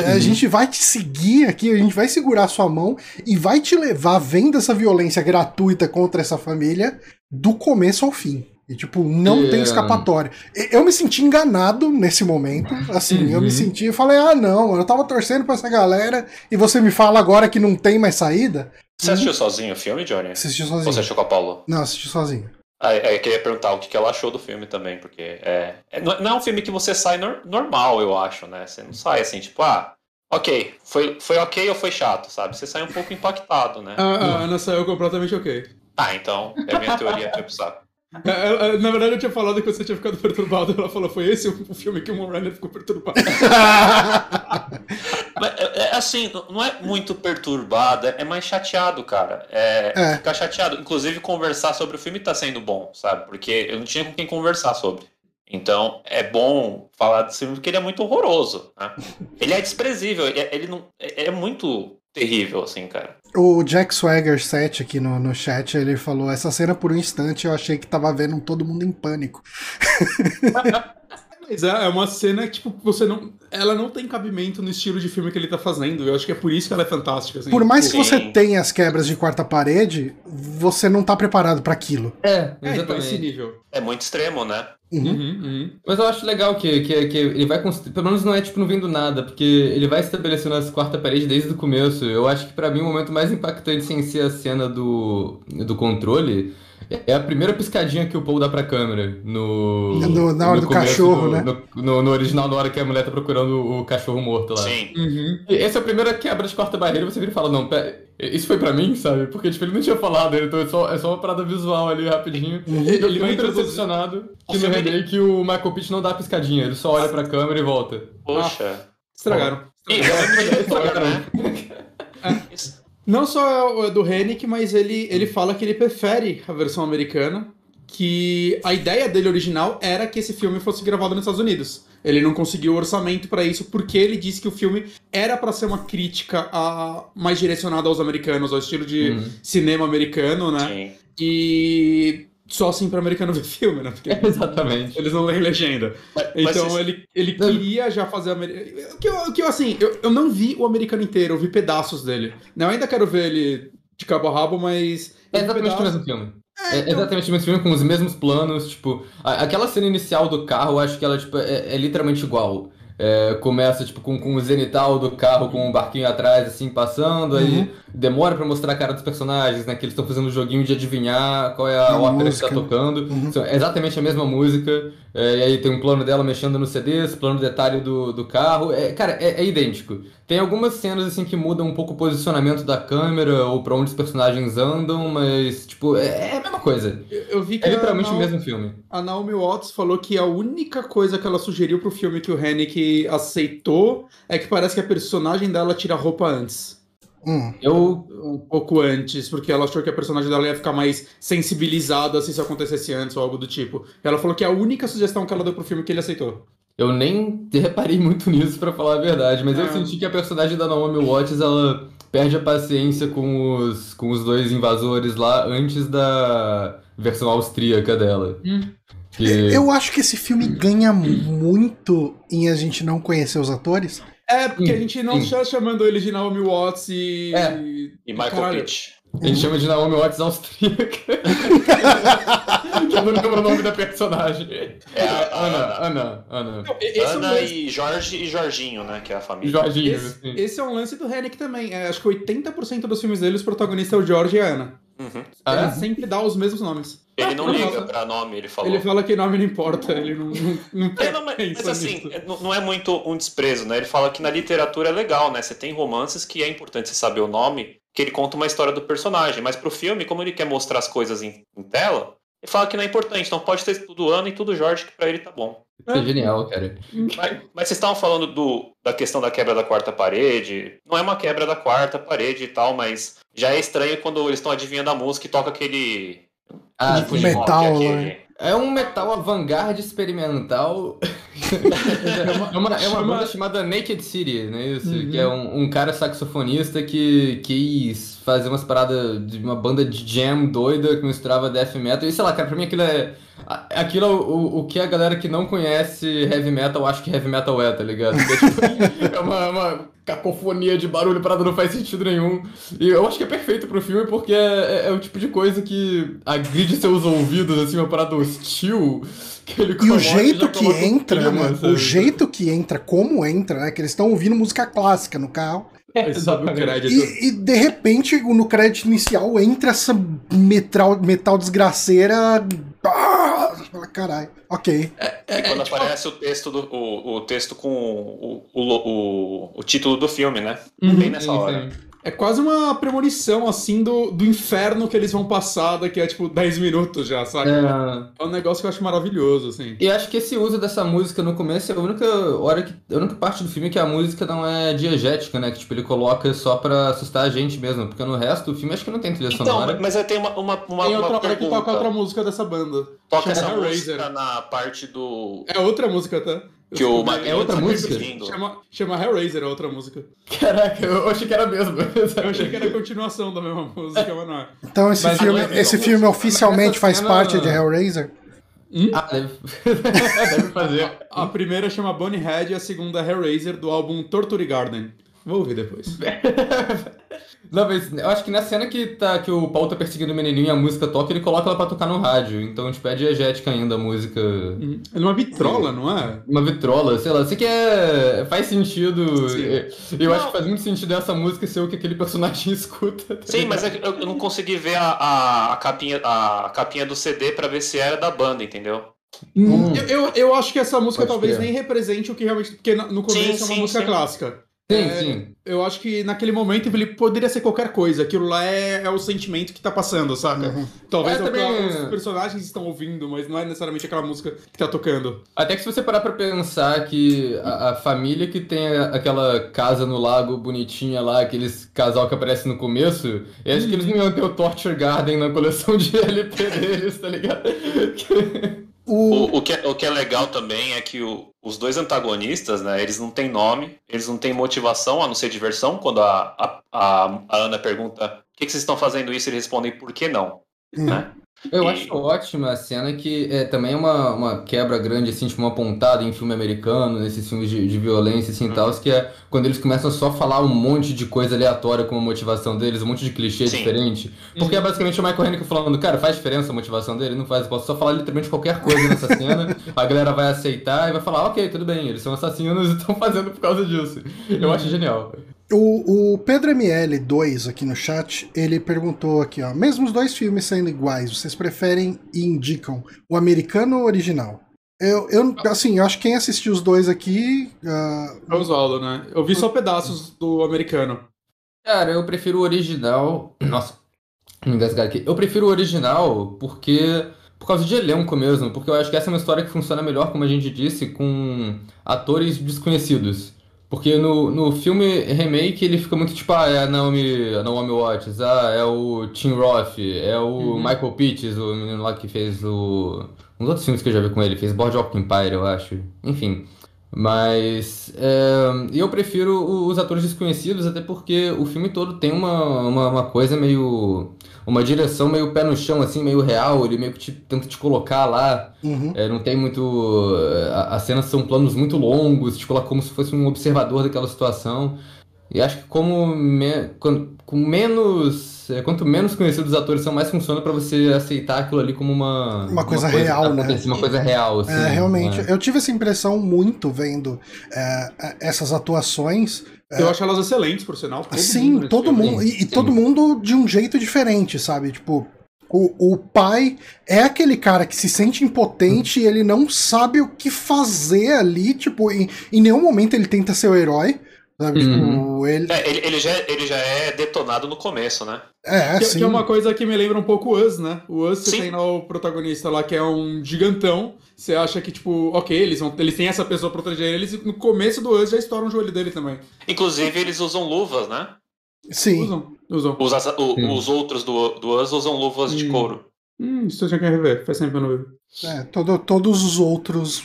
A gente vai te seguir aqui, a gente vai segurar a sua mão e vai te levar vendo essa violência gratuita contra essa família do começo ao fim. E, tipo, não
É.
tem escapatória. E- Eu me senti enganado nesse momento. Assim, eu me
Uhum.
senti e falei: Ah, não, eu tava torcendo pra essa galera e você me fala agora que não tem mais saída.
Você assistiu sozinho o filme, Johnny?
Assisti
Ou
sozinho.
você assistiu com a Paula?
Não, assisti sozinho.
Ah, é, eu queria perguntar o que que ela achou do filme também, porque é, é- não é um filme que você sai nor- normal, eu acho, né? Você não sai assim, tipo, ah, ok, foi, foi ok ou foi chato, sabe? Você sai um pouco impactado, né?
A, a Ana saiu completamente ok.
Ah, então, é a minha teoria foi pro saco.
É, é, é, Na verdade, eu tinha falado que você tinha ficado perturbado. Ela falou, foi esse o filme que o Moonrunner ficou perturbado.
Mas, é, assim, não- é muito perturbado, é mais chateado, cara. É,
É.
Ficar chateado. Inclusive, conversar sobre o filme tá sendo bom, sabe? Porque eu não tinha com quem conversar sobre. Então, é bom falar desse filme porque ele é muito horroroso. Né? Ele é desprezível, ele, ele não, é, é muito terrível, assim, cara.
O Jack Swagger 7 aqui no, no chat, ele falou: essa cena por um instante eu achei que tava vendo todo mundo em pânico.
Mas é, é uma cena que, tipo, você não. Ela não tem cabimento no estilo de filme que ele tá fazendo. Eu acho que é por isso que ela é fantástica. Assim,
Por mais que
Sim.
você tenha as quebras de quarta parede, você não tá preparado pra aquilo.
É,
É, então, esse
exatamente.
nível.
É muito extremo, né?
Uhum.
Uhum, uhum.
Mas eu acho legal que, que, que ele vai construir. Pelo menos não é tipo não vendo nada, porque ele vai estabelecendo essa quarta parede desde o começo. Eu acho que pra mim o momento mais impactante sem ser a cena do, do controle É a primeira piscadinha que o Paul dá pra câmera no.
No- na hora
no
do cachorro,
do-
né?
No, no- no original, na hora que a mulher tá procurando o cachorro morto lá.
Sim.
Uhum.
Essa é a primeira quebra de quarta barreira, você vira e fala, não, pera, isso foi pra mim, sabe? Porque, tipo, ele não tinha falado, então é só, é só uma parada visual ali, rapidinho. Ele, ele
Foi
vai
introduzido.
decepcionado que
O
no remake o Michael Pitt não dá a piscadinha, ele só olha pra câmera e volta.
Poxa.
Estragaram.
Ih,
Estragaram.
né? Isso-
Não só é do Hennick, mas ele, ele fala que ele prefere a versão americana, que a ideia dele original era que esse filme fosse gravado nos Estados Unidos. Ele não conseguiu orçamento pra isso porque ele disse que o filme era pra ser uma crítica a, mais direcionada aos americanos, ao estilo de
Uhum.
cinema americano, né?
Sim.
E só assim pra americano ver filme, né? Porque
Exatamente.
eles não leem legenda.
Mas- mas
Então
isso-
ele, ele queria já fazer. Ameri- O que, eu, o que eu, assim, eu, eu não vi o americano inteiro, eu vi pedaços dele. Não, eu ainda quero ver ele de cabo a rabo, mas.
É exatamente o
pedaços.
mesmo filme.
É,
É
então-
exatamente o mesmo filme, com os mesmos planos, tipo... a- aquela cena inicial do carro, eu acho que ela, tipo, é, é literalmente igual. É, começa, tipo, com, com o zenital do carro, com um barquinho atrás, assim, passando, aí demora pra mostrar a cara dos personagens, né, que eles estão fazendo um joguinho de adivinhar qual é a,
A
ópera
música.
que tá tocando. São exatamente a mesma música, é, e aí tem um plano dela mexendo nos CDs, plano detalhe do, do carro, é, cara, é, é idêntico. Tem algumas cenas, assim, que mudam um pouco o posicionamento da câmera, ou pra onde os personagens andam, mas, tipo, é, é coisa.
Eu, eu vi que
É literalmente
a,
o mesmo filme.
a Naomi Watts falou que a única coisa que ela sugeriu pro filme que o Hennick aceitou é que parece que a personagem dela tira a roupa antes.
Hum.
Eu,
Um pouco antes, porque ela achou que a personagem dela ia ficar mais sensibilizada se isso acontecesse antes ou algo do tipo. Ela falou que é a única sugestão que ela deu pro filme que ele aceitou.
eu nem reparei muito nisso, pra falar a verdade, mas eu
Ah.
senti que a personagem da Naomi Watts, ela perde a paciência com os, com os dois invasores lá antes da versão austríaca dela.
Hum.
Que...
Eu acho que esse filme ganha muito em a gente não conhecer os atores.
É, porque a gente não está chamando ele de Naomi Watts e.
É.
E Michael
Caralho.
Pitt.
A gente chama de Naomi Watts austríaca. que eu não lembro o nome da personagem.
É
Ana,
Ana.
Ana, Ana.
Não, é um lance-
e Jorge e Jorginho, né? Que é a família.
Jorginho,
Esse, esse é um lance do Hennick também. É, acho que 80% dos filmes dele, os protagonistas é o George e a Ana.
Uhum.
Ah,
ele
é?
sempre dá os mesmos nomes.
Ele não
Ele
liga
fala-
pra nome, ele falou.
Ele fala que nome não importa, ele não, não, não
É, não, mas, mas assim, é, não é muito um desprezo, né? Ele fala que na literatura é legal, né? Você tem romances que é importante você saber o nome, que ele conta uma história do personagem. Mas pro filme, como ele quer mostrar as coisas em, em tela, ele fala que não é importante. Então pode ter tudo Ana e tudo Jorge, que pra ele tá bom.
Isso é genial, cara.
Mas, mas vocês estavam falando do, da questão da quebra da quarta parede. Não é uma quebra da quarta parede e tal, mas já é estranho quando eles estão adivinhando a música e toca aquele.
Ah,
tipo de rock,
metal,
aquele-
né?
É um metal avant-garde experimental. é, uma, é, uma, é uma banda chamada Naked City, né? Isso,
Uhum.
que é um, um cara saxofonista que quis fazer umas paradas de uma banda de jam doida que misturava death metal. E sei lá, cara, pra mim aquilo é. Aquilo é o, o que a galera que não conhece heavy metal acha que heavy metal é, tá ligado? É, tipo, é uma, uma cacofonia de barulho, parada não faz sentido nenhum. E eu acho que é perfeito pro filme porque é, é- é o tipo de coisa que agride seus ouvidos, assim, uma parada hostil. Que ele
E o jeito que entra,
clima,
né?
sabe?
O jeito que entra, como entra, né? Que eles estão ouvindo música clássica no carro.
Crédito.
E, e, de repente, no crédito inicial, entra essa metal, metal desgraceira. Ah, fala, caralho. Ok.
E quando aparece o texto do o, o texto com o, o, o, o título do filme, né? Bem nessa
Sim,
hora.
sim.
É quase uma premonição, assim, do, do inferno que eles vão passar daqui a, tipo, 10 minutos já, saca?
É,
É um negócio que eu acho maravilhoso, assim.
E acho que esse uso dessa música no começo é a única hora que. A única parte do filme que a música não é diegética, né? Que tipo, ele coloca só pra assustar a gente mesmo. Porque no resto do filme acho que não tem trilha
Então,
sonora.
mas aí tem uma, uma, uma,
Tem
uma
outra hora que toca outra música dessa banda.
Toca essa música na parte do.
É outra música, tá? Eu
Que o
É outra
tá
música?
Chama, chama Hellraiser, a outra música.
Caraca, eu achei que era mesmo.
Eu achei que era a continuação da mesma música, mas não é.
Então esse
Mas
filme,
é-
esse filme oficialmente faz
cena-
parte de Hellraiser?
ah, deve... deve fazer.
A primeira chama Bunny Head e a segunda é Hellraiser, do álbum Torture Garden. Vou ouvir depois.
Não, mas eu acho que na cena que, tá, que o Paulo tá perseguindo o menininho e a música toca, ele coloca ela pra tocar no rádio. Então, tipo, é diegética ainda a música.
Hum, É uma vitrola, não é?
Uma vitrola, sei lá. Sei que é. Faz sentido.
Sim.
Eu
Não.
acho que faz muito sentido essa música ser o que aquele personagem escuta. tá
Sim, mas é eu eu não consegui ver a, a, a capinha, a capinha do CD pra ver se era da banda, entendeu?
Hum.
Eu, eu, eu acho que essa música
Pode
talvez
crer.
nem represente o que realmente. Porque no começo
Sim,
é uma
sim,
música
sim.
clássica.
Sim,
É,
sim.
Eu acho que naquele momento ele poderia ser qualquer coisa. Aquilo lá é, é o sentimento que tá passando, saca? Talvez
É,
é,
também-
os personagens estão ouvindo, mas não é necessariamente aquela música que tá tocando.
Até que se você parar pra pensar que a, a família que tem a- aquela casa no lago bonitinha lá, aqueles casal que aparece no começo, eu acho que eles não iam ter o Torture Garden na coleção de LP deles, tá ligado?
O,
O, o, que é, o que é legal também é que o- os dois antagonistas, né, eles não têm nome, eles não têm motivação, a não ser diversão. Quando a, a, a, a Ana pergunta por que, que vocês estão fazendo isso, eles respondem por que não. Né?
Eu
E-
acho ótima a cena que é também é uma, uma quebra grande, assim, tipo uma pontada em filme americano, nesses filmes de, de violência, assim, e tal, que é quando eles começam só a falar um monte de coisa aleatória como a motivação deles, um monte de clichê
Sim.
diferente. Porque é basicamente o Michael Haneke falando, cara, faz diferença a motivação dele? Não faz, eu posso só falar literalmente qualquer coisa nessa cena, a galera vai aceitar e vai falar, ok, tudo bem, eles são assassinos e estão fazendo por causa disso. Eu acho genial.
O, o Pedro ML2 aqui no chat, ele perguntou aqui, ó. Mesmo os dois filmes sendo iguais, vocês preferem e indicam o americano ou o original? Eu, eu, assim, eu acho que quem assistiu os dois aqui. ah,
É o Oswaldo, né? Eu vi só pedaços do americano.
Cara, eu prefiro o original. Nossa, me engasgar aqui. Eu prefiro o original porque. Por causa de elenco mesmo, porque eu acho que essa é uma história que funciona melhor, como a gente disse, com atores desconhecidos. Porque no, no filme remake ele fica muito tipo, ah, é a Naomi, a Naomi Watts, ah, é o Tim Roth, é o
Uhum.
Michael Pitts, o menino lá que fez o. Uns outros filmes que eu já vi com ele, fez Boardwalk Empire, eu acho. Enfim. Mas é, eu prefiro os atores desconhecidos, até porque o filme todo tem uma, uma, uma coisa meio. Uma direção meio pé no chão, assim, meio real. Ele meio que te, tenta te colocar lá.
uhum.
É, não tem muito. a- As cenas são planos muito longos, te coloca como se fosse um observador daquela situação. E acho que como me- quan- com menos. é, Quanto menos conhecidos os atores são, mais funciona pra você aceitar aquilo ali como uma.
Uma coisa
tá
real, né?
Uma coisa real, assim.
É, realmente.
né?
Eu tive essa impressão muito vendo é, essas atuações.
Eu acho elas excelentes, por sinal. Todo
Sim,
mundo
todo mundo. E, e todo mundo de um jeito diferente, sabe? Tipo, o, o pai é aquele cara que se sente impotente e ele não sabe o que fazer ali. Tipo, em, em nenhum momento ele tenta ser o herói. Sabe?
Uhum.
Tipo, ele.
É, ele, ele, já, ele já é detonado no começo, né?
É,
Que,
sim.
que é uma coisa que me lembra um pouco o Us, né? O Us, você
Sim.
tem lá o protagonista lá que é um gigantão. Você acha que, tipo, ok, eles, vão, eles têm essa pessoa pra proteger eles, e no começo do Us já estouram o joelho dele também.
Inclusive, eles usam luvas, né?
Sim.
Usam, usam.
Os, o-
Sim.
os outros do, do Us usam luvas de
Hum.
couro.
Hum, isso eu tinha que rever, faz tempo que eu não.
É, todo- todos os outros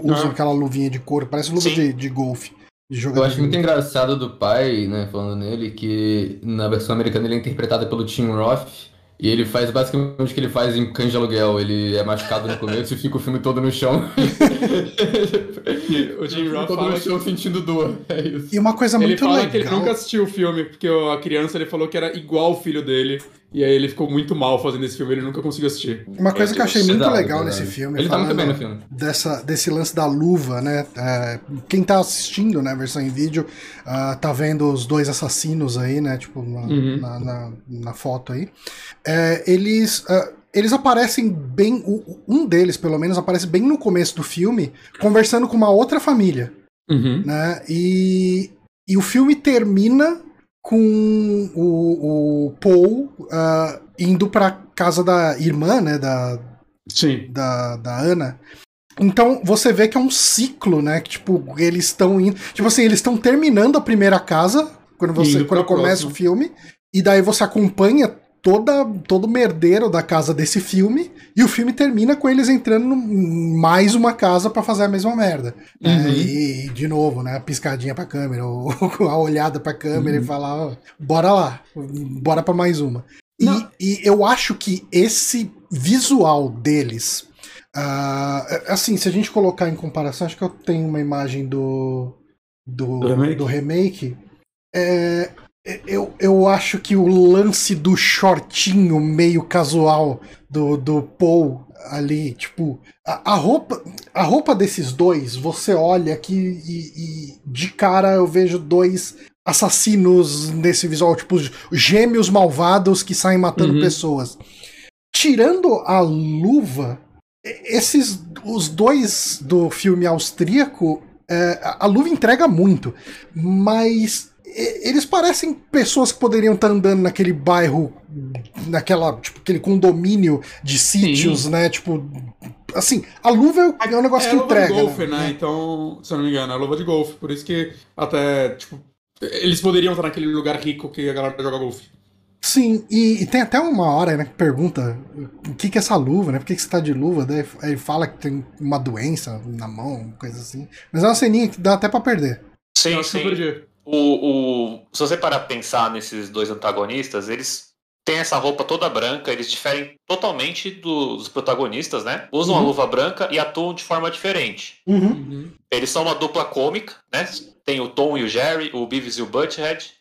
usam
Ah.
aquela luvinha de couro, parece luva
Sim.
de, de golfe. De
Eu acho muito engraçado do pai, né, falando nele, que na versão americana ele é interpretado pelo Tim Roth. E ele faz basicamente o que ele faz em Cães de Aluguel. Ele é machucado no começo e fica o filme todo no chão.
O Jim Roth
todo
fala
no
que,
chão sentindo dor. É isso.
E uma coisa
ele
muito
fala
legal.
que ele nunca assistiu o filme, porque a criança ele falou que era igual o filho dele. E aí ele ficou muito mal fazendo esse filme, ele nunca conseguiu assistir.
Uma coisa que eu achei
Deus.
muito
Verdade,
legal nesse filme.
Ele tá muito bem no filme.
Dessa, desse lance da luva, né? É, quem tá assistindo, né, a versão em vídeo, ah, tá vendo os dois assassinos aí, né? Tipo, na,
Uhum.
na, na- na foto aí. É, eles. ah, eles aparecem bem. Um deles, pelo menos, aparece bem no começo do filme, conversando com uma outra família.
Uhum.
né? E, e o filme termina com o, o Paul ah, indo pra casa da irmã, né? Da,
Sim.
da, da Ana. Então você vê que é um ciclo, né? Que tipo, eles estão indo. Tipo assim, eles estão terminando a primeira casa quando você quando começa
próxima.
o filme. E daí você acompanha toda, todo merdeiro da casa desse filme. E o filme termina com eles entrando em mais uma casa pra fazer a mesma merda. né?
Uhum.
E, de novo, né? A piscadinha pra câmera, ou a olhada pra câmera
Uhum.
e falar, ó, bora lá, bora pra mais uma. E, e eu acho que esse visual deles, ah, assim, se a gente colocar em comparação, acho que eu tenho uma imagem do do,
Do remake?
do remake. é, eu, eu acho que o lance do shortinho meio casual do, do Paul ali, tipo, a, a roupa a roupa desses dois, você olha aqui e, e de cara eu vejo dois assassinos nesse visual, tipo, gêmeos malvados que saem matando
Uhum.
pessoas. Tirando a luva, esses os dois do filme austríaco, é, a luva entrega muito, mas eles parecem pessoas que poderiam estar andando naquele bairro, naquela, tipo, aquele condomínio de sítios, né? Tipo, assim, a luva é é um negócio
é
que
a luva
entrega.
de golfe,
né?
né? Então, se eu não me engano, é a luva de golfe. Por isso que até, tipo, eles poderiam estar naquele lugar rico que a galera joga golfe.
Sim, e, e tem até uma hora, né, que pergunta o que, que é essa luva, né? Por que, que você tá de luva? Daí aí ele fala que tem uma doença na mão, coisa assim. Mas é uma ceninha que dá até pra perder.
Eu
Sim,
eu
sim.
perdi.
O, o, se você parar pra pensar nesses dois antagonistas, eles têm essa roupa toda branca, eles diferem totalmente dos protagonistas, né? Usam a
Uhum.
luva branca e atuam de forma diferente.
Uhum.
Uhum.
Eles são uma dupla cômica, né? Tem o Tom e o Jerry, o Beavis e o Butthead.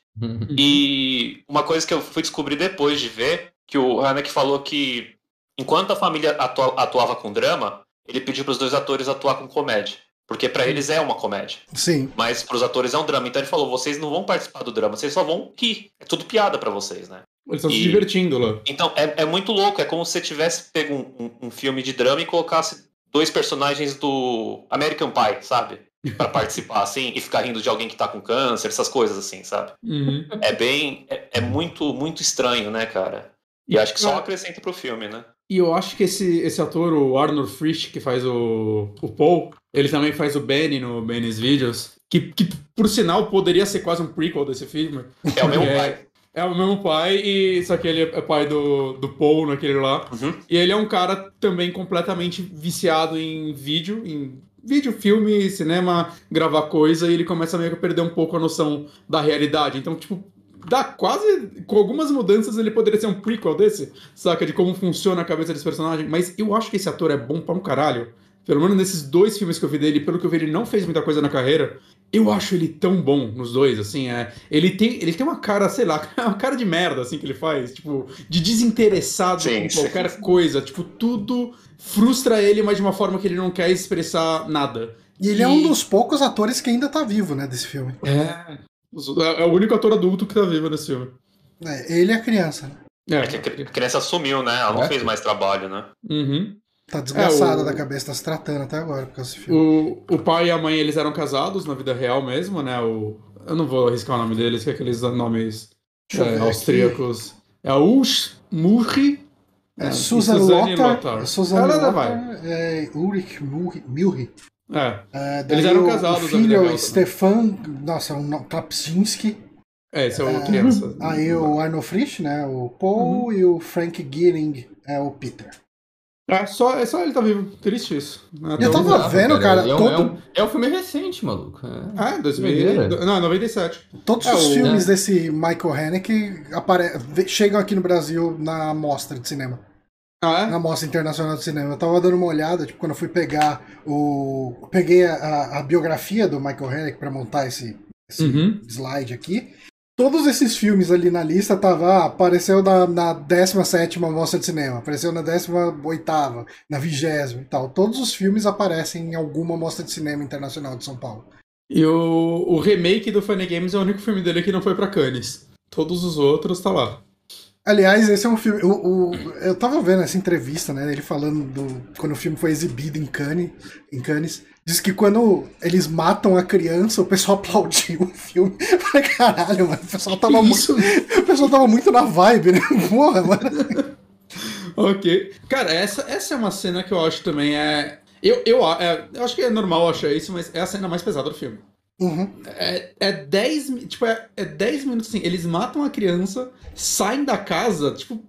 E uma coisa que eu fui descobrir depois de ver, que o Haneke falou que enquanto a família atua- atuava com drama, ele pediu para os dois atores atuar com comédia. Porque para eles é uma comédia.
Sim.
Mas para os atores é um drama. Então ele falou: vocês não vão participar do drama, vocês só vão rir. É tudo piada para vocês, né?
Eles estão se
E-
divertindo lá.
Então é, é muito louco. É como se você tivesse pego um, um- um filme de drama e colocasse dois personagens do American Pie, sabe? Pra participar, assim, e ficar rindo de alguém que tá com câncer, essas coisas assim, sabe?
Uhum.
É bem. É, é muito, muito estranho, né, cara? E acho que só acrescenta pro filme, né?
E eu acho que esse, esse ator, o Arnold Frisch, que faz o, o Paul, ele também faz o Benny no Benny's Videos, que, que por sinal poderia ser quase um prequel desse filme.
É o mesmo
É.
pai.
É o mesmo pai, e só que ele é pai do, do Paul naquele lá.
Uhum.
E ele é um cara também completamente viciado em vídeo, em vídeo, filme, cinema, gravar coisa, e ele começa meio que a perder um pouco a noção da realidade. Então, tipo, dá quase. Com algumas mudanças, ele poderia ser um prequel desse, saca? De como funciona a cabeça desse personagem. Mas eu acho que esse ator é bom pra um caralho. Pelo menos nesses dois filmes que eu vi dele, pelo que eu vi, ele não fez muita coisa na carreira. Eu acho ele tão bom nos dois, assim, é. Ele tem, ele tem uma cara, sei lá, uma cara de merda, assim, que ele faz, tipo, de desinteressado
Sim,
com
sim.
qualquer coisa. Tipo, tudo frustra ele, mas de uma forma que ele não quer expressar nada.
E ele é um dos poucos atores que ainda tá vivo, né, desse filme.
É. É o único ator adulto que tá vivo nesse filme.
É, ele é a criança, né?
É que a cri- a criança sumiu, né? Ela não
É.
fez mais trabalho, né?
Uhum.
Tá desgraçada
É, o-
da cabeça, tá se tratando até agora por causa desse filme.
O, o pai e a mãe, eles eram casados na vida real mesmo, né? O, eu não vou arriscar o nome deles, que é aqueles nomes é,
aqui.
austríacos. É a Ush Murri.
É,
e
Susan Lothar, Susan
Ela
Lothar,
vai.
é, Ulrich Milri.
É,
É,
Eles eram casados
O filho é o
também.
Stefan, nossa, é um Klapczynski.
é, esse é o
É,
criança.
Aí o Arnold Frisch, né? O Paul
Uhum.
e o Frank Gearing é o Peter.
É, só, é só ele tá vivo. Triste isso. né?
Eu tava vendo, cara,
é, um,
todo-
é, um, é um filme recente, maluco. É.
Ah, 2000.
Doideira.
Não, 97.
Todos
É,
os
o-
filmes
né?
desse Michael Haneke apare... chegam aqui no Brasil na mostra de cinema.
Ah,
Na mostra internacional de cinema. Eu tava dando uma olhada, tipo, quando eu fui pegar o. Peguei a, a- a biografia do Michael Haneke pra montar esse, esse
Uhum.
slide aqui. Todos esses filmes ali na lista tava, ah, apareceu na, na 17 mostra de cinema, apareceu na 18 na 20 e tal. Todos os filmes aparecem em alguma mostra de cinema internacional de São Paulo.
E o, o remake do Funny Games é o único filme dele que não foi pra Cannes. Todos os outros tá lá.
Aliás, esse é um filme. O, o- eu tava vendo essa entrevista, né? Ele falando do. Quando o filme foi exibido em Cannes. Em Cannes diz que quando eles matam a criança, o pessoal aplaudiu o filme. Caralho, mano. O pessoal tava muito. O pessoal tava muito na vibe, né? Porra, mano.
Ok. Cara, essa, essa é uma cena que eu acho também é. Eu, eu, é, eu acho que é normal achar isso, mas é a cena mais pesada do filme.
Uhum.
É, é 10. mi- Tipo, é, é 10 minutos assim. Eles matam a criança, saem da casa, tipo,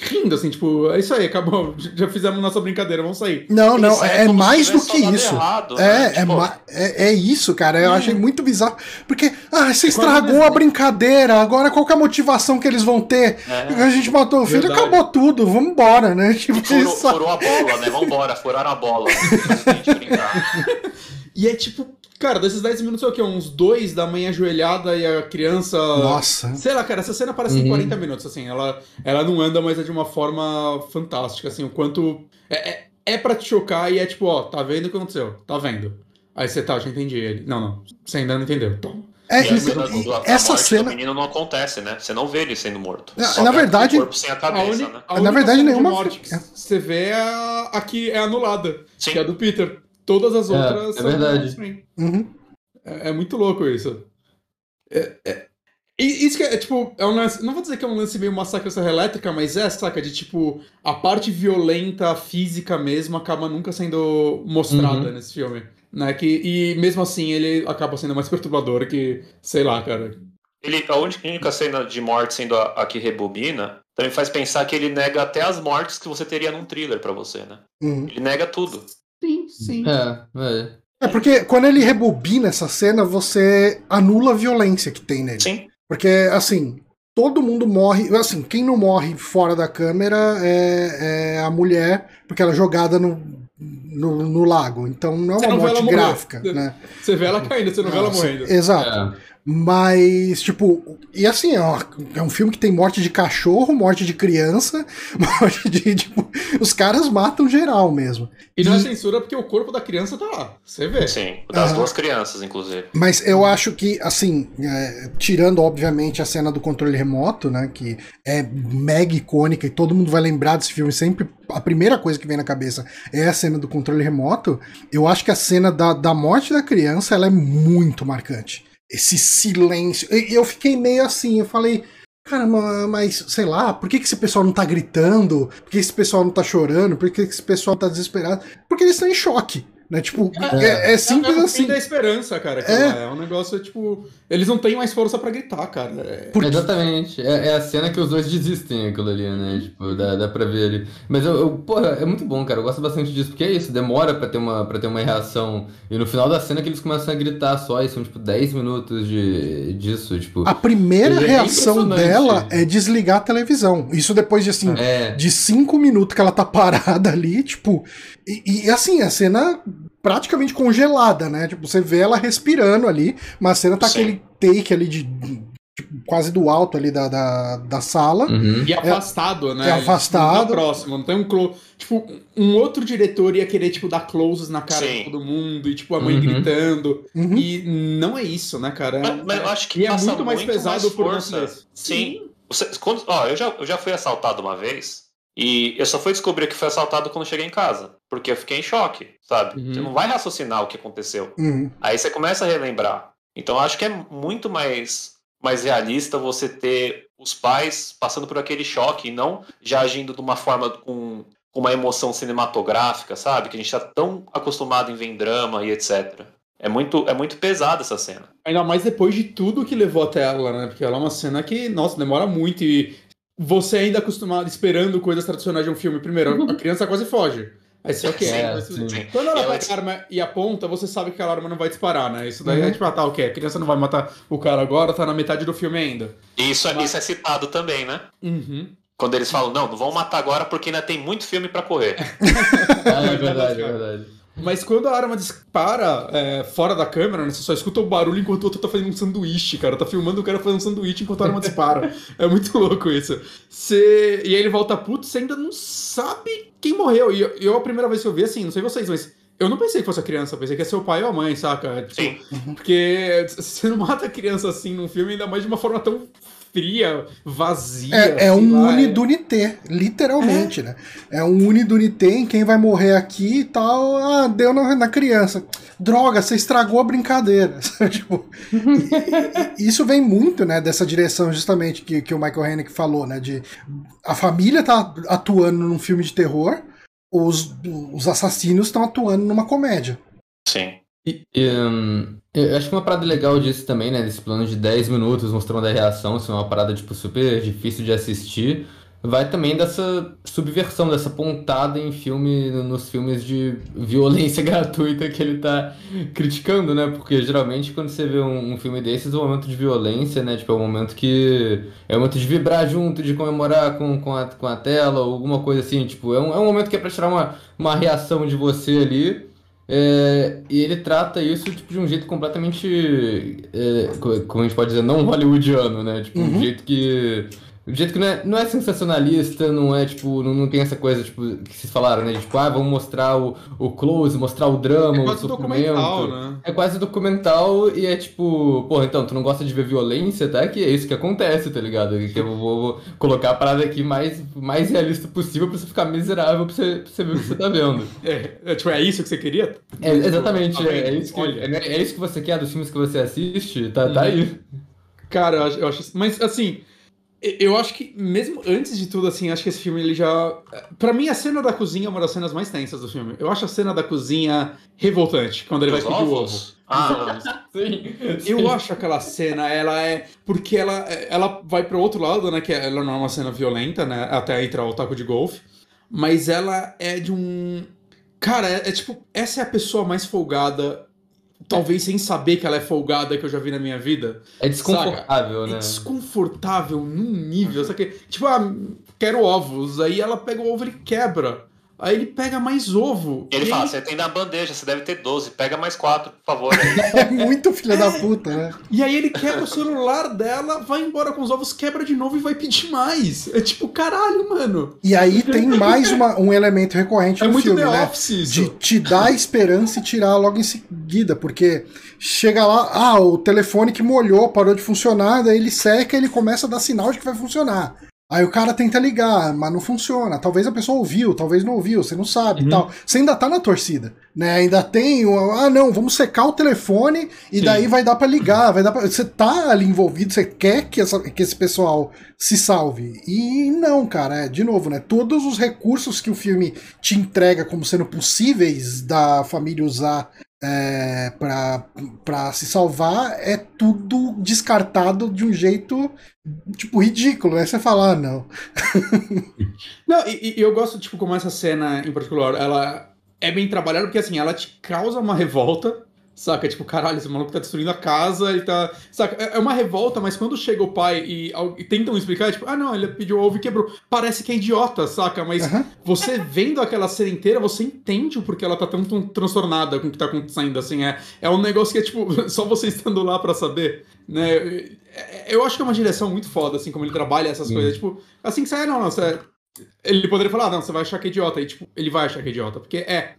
rindo, assim, tipo, é isso aí, acabou. Já fizemos nossa brincadeira, vamos sair.
Não, não,
Isso
é,
se
mais do que isso.
errado,
é,
né?
é,
Tipo,
é, é isso, cara. Eu
É.
achei muito bizarro. Porque, ah, você
É
estragou a brincadeira. Agora qual que é a motivação que eles vão ter?
É.
A gente matou o filho,
Verdade.
acabou tudo. Vamos embora, né? Tipo,
Furou,
isso-
furou a bola, né? Vambora, furaram a bola.
E é tipo, Cara, desses 10 minutos é o quê? Uns dois da mãe ajoelhada e a criança.
Nossa.
Sei lá, cara, essa cena parece
Uhum.
em 40 minutos, assim. Ela, ela não anda, mas é de uma forma fantástica, assim. O quanto. É, é, é pra te chocar e é tipo, ó, tá vendo o que aconteceu? Tá vendo. Aí você tá, já entendi ele. Não, não. Você ainda não entendeu. Toma.
É,
E a do- da
essa cena.
do menino não acontece, né? Você não vê ele sendo morto.
Na-
Só
na verdade-
o corpo sem a
A,
cabeça,
uni-
né?
a
Na
única
verdade, nenhuma-
morte que você vê é a, a que é anulada,
Sim.
que é a do Peter. Todas as
É,
outras
é verdade.
sim.
Uhum.
É, é muito louco isso. É, é- e isso que é, tipo, é um lance. Não vou dizer que é um lance meio massacre serra elétrica, mas é, saca? De tipo, a parte violenta, física mesmo, acaba nunca sendo mostrada
Uhum.
nesse filme. Né? Que, e mesmo assim ele acaba sendo mais perturbador que, sei lá, cara.
Ele, a única cena de morte sendo a, a que rebobina também faz pensar que ele nega até as mortes que você teria num thriller pra você, né?
Uhum.
Ele nega tudo.
Sim.
É, é.
É porque quando ele rebobina essa cena, você anula a violência que tem nele.
Sim.
Porque, assim, todo mundo morre. Assim, quem não morre fora da câmera é, é a mulher, porque ela é jogada no, no, no lago. Então não é uma
não
morte
morrer.
gráfica, né?
Você vê ela caindo, você não vê ela morrendo.
Exato.
é.
Mas, tipo, e assim, é, uma- é um filme que tem morte de cachorro, morte de criança, morte de. Tipo, os caras matam geral mesmo.
E não é censura porque o corpo da criança tá lá. Você vê.
Sim. Das duas crianças, inclusive.
Mas eu acho que, assim, é, tirando obviamente a cena do controle remoto, né, que é mega icônica e todo mundo vai lembrar desse filme sempre. A primeira coisa que vem na cabeça é a cena do controle remoto. Eu acho que a cena da, da morte da criança ela é muito marcante. Esse silêncio. E eu fiquei meio assim, eu falei. Caramba, mas sei lá, por que, que esse pessoal não tá gritando? Por que esse pessoal não tá chorando? Por que esse pessoal tá desesperado? Porque eles estão em choque, né? Tipo, é, é simples
é, é o
assim.
fim da esperança, cara. lá. É. um negócio, tipo. Eles não têm mais força pra gritar, cara. É-
Por quê?
Exatamente. É, é a cena que os dois desistem, aquilo ali, né? Tipo, dá, dá pra ver ali. Mas eu, eu, porra, é muito bom, cara. Eu gosto bastante disso, porque é isso, demora pra ter uma, pra ter uma reação. E no final da cena que eles começam a gritar só, e são, tipo, 10 minutos de, disso, tipo.
A primeira
É
reação dela é desligar a televisão. Isso depois de assim,
É.
de cinco minutos que ela tá parada ali, tipo. E, e, assim, a cena praticamente congelada, né? Tipo, você vê ela respirando ali, mas a cena tá
Sim.
aquele take ali de. tipo, quase do alto ali da, da, da sala.
Uhum.
E afastado, né?
é afastado.
Não tá próximo, não tem um close. Tipo, um outro diretor ia querer, tipo, dar closes na cara
Sim.
de todo mundo, e, tipo, a mãe
Uhum.
gritando.
Uhum.
E não é isso, né, cara?
Mas, mas eu acho que
e é muito mais pesado por
força.
você.
Sim. Você- quando- ó, eu, já, eu já fui assaltado uma vez e eu só fui descobrir que fui assaltado quando cheguei em casa. Porque eu fiquei em choque, sabe?
Uhum.
Você não vai raciocinar o que aconteceu.
Uhum.
Aí você começa a relembrar. Então eu acho que é muito mais, mais realista você ter os pais passando por aquele choque e não já agindo de uma forma com, com uma emoção cinematográfica, sabe? Que a gente tá tão acostumado em ver em drama e etc. É muito, é muito pesada essa cena.
Ainda mais depois de tudo que levou até ela, né? Porque ela é uma cena que, nossa, demora muito e você ainda acostumado, esperando coisas tradicionais de um filme. Primeiro, a criança quase foge. Aí você, ok.
É, sim.
Sim.
Quando ela pega a arma e aponta, você sabe que aquela arma não vai disparar, né? Isso daí
Uhum.
é tipo, ah, tá, ok. A criança não vai matar o cara agora, tá na metade do filme ainda.
E isso, é-
Mas-
isso é citado também, né?
Uhum.
Quando eles falam, não, não vão matar agora porque ainda tem muito filme pra correr.
Ah, é verdade, é verdade.
Mas quando a arma dispara é, fora da câmera, né, você só escuta o barulho enquanto o outro tá fazendo um sanduíche, cara. Tá filmando o cara fazendo um sanduíche enquanto a arma dispara. É muito louco isso. Você... E aí ele volta puto, você ainda não sabe quem morreu. E eu, eu, a primeira vez que eu vi, assim, não sei vocês, mas eu não pensei que fosse a criança, eu pensei que ia ser o pai ou a mãe, saca? Tipo,
Sim.
Porque você não mata a criança assim num filme, ainda mais de uma forma tão fria, vazia.
É, é um
lá, é-
unidunité, literalmente, né? É um unidunité em quem vai morrer aqui e tal. Ah, deu na, na criança. Droga, você estragou a brincadeira. tipo, isso vem muito, né, dessa direção justamente que, que o Michael Haneke falou, né? De a família tá atuando num filme de terror, os, os assassinos estão atuando numa comédia.
Sim.
E, hum, eu acho que uma parada legal disso também, né? Desse plano de 10 minutos mostrando a reação, é uma parada, tipo, super difícil de assistir. Vai também dessa subversão, dessa pontada em filme, nos filmes de violência gratuita que ele tá criticando, né? Porque geralmente quando você vê um, um filme desses, o momento de violência, né? Tipo, é um momento que. É um momento de vibrar junto, de comemorar com, com, a, com a tela, ou alguma coisa assim. Tipo, é um, é um momento que é pra tirar uma, uma reação de você ali. É, e ele trata isso tipo, de um jeito completamente, é, co- como a gente pode dizer, não hollywoodiano, né? Tipo,
Uhum.
um jeito que. Um jeito que não é, não é sensacionalista, não é tipo, não, não tem essa coisa, tipo, que vocês falaram, né? de, Tipo, ah, vamos mostrar o, o close, mostrar o drama,
É
o
quase
sofrimento.
documental, né?
É quase documental e é tipo, porra, então, tu não gosta de ver violência, tá? Que é isso que acontece, tá ligado? Que eu vou, vou colocar a parada aqui mais, mais realista possível pra você ficar miserável pra você, pra você ver o que você tá vendo.
É, é, tipo, é isso que você queria?
É, exatamente,
Tá
é, é isso que,
Olha.
é, é isso que você quer dos filmes que você assiste, tá, tá
Uhum.
aí.
Cara, eu acho, eu acho- Mas, assim, eu acho que, mesmo antes de tudo, assim, acho que esse filme, ele já... Pra mim, a cena da cozinha é uma das cenas mais tensas do filme. Eu acho a cena da cozinha revoltante, quando ele
Dos
vai pedir o ovo.
Ah,
Sim.
Eu acho aquela cena, ela é. Porque ela, ela vai pro outro lado, né? Que ela não é uma cena violenta, né? Até entrar o taco de golfe. Mas ela é de um. Cara, é, é tipo. Essa é a pessoa mais folgada. Talvez sem saber que ela é folgada que eu já vi na minha vida.
É desconfortável,
É
né?
desconfortável num nível. Só que, tipo, ah, quero ovos. Aí ela pega o ovo e quebra. Aí ele pega mais ovo.
E ele
e
fala,
aí-
você tem na bandeja, você deve ter 12, pega mais 4, por favor.
É muito filha da puta, né?
E aí ele quebra o celular dela, vai embora com os ovos, quebra de novo e vai pedir mais. É tipo, caralho, mano.
E aí tem mais uma- um elemento recorrente
É
no
muito
filme,
The
né?
Office isso.
De te dar esperança e tirar logo em seguida, porque chega lá, ah, o telefone que molhou, parou de funcionar, daí ele seca e ele começa a dar sinal de que vai funcionar. Aí o cara tenta ligar, mas não funciona. Talvez a pessoa ouviu, talvez não ouviu, você não sabe e
Uhum.
tal. Você ainda tá na torcida, né? Ainda tem, o- ah, não, vamos secar o telefone e
Sim.
daí vai dar pra ligar, vai dar pra... Você tá ali envolvido, você quer que, essa- que esse pessoal se salve. E não, cara, é, de novo, né? Todos os recursos que o filme te entrega como sendo possíveis da família usar é, pra se salvar é tudo descartado de um jeito, tipo, ridículo, né? Você fala, ah, não.
Não, e, e eu gosto, tipo, como essa cena em particular, ela é bem trabalhada, porque assim, ela te causa uma revolta, saca? Tipo, caralho, esse maluco tá destruindo a casa, ele tá. Saca? É é uma revolta, mas quando chega o pai e, e tentam explicar, tipo, ah, não, ele pediu ovo e quebrou. Parece que é idiota, saca? Mas
Aham.
você vendo aquela cena inteira, você entende o porquê ela tá tão, tão transtornada com o que tá acontecendo, assim. É, é um negócio que é, tipo, só você estando lá pra saber, né? É- Eu acho que é uma direção muito foda, assim, como ele trabalha essas
Sim.
coisas. Tipo, assim que você, ah, não, não, você... Ele poderia falar, ah, não, você vai achar que é idiota. E, tipo, ele vai achar que é idiota, porque é.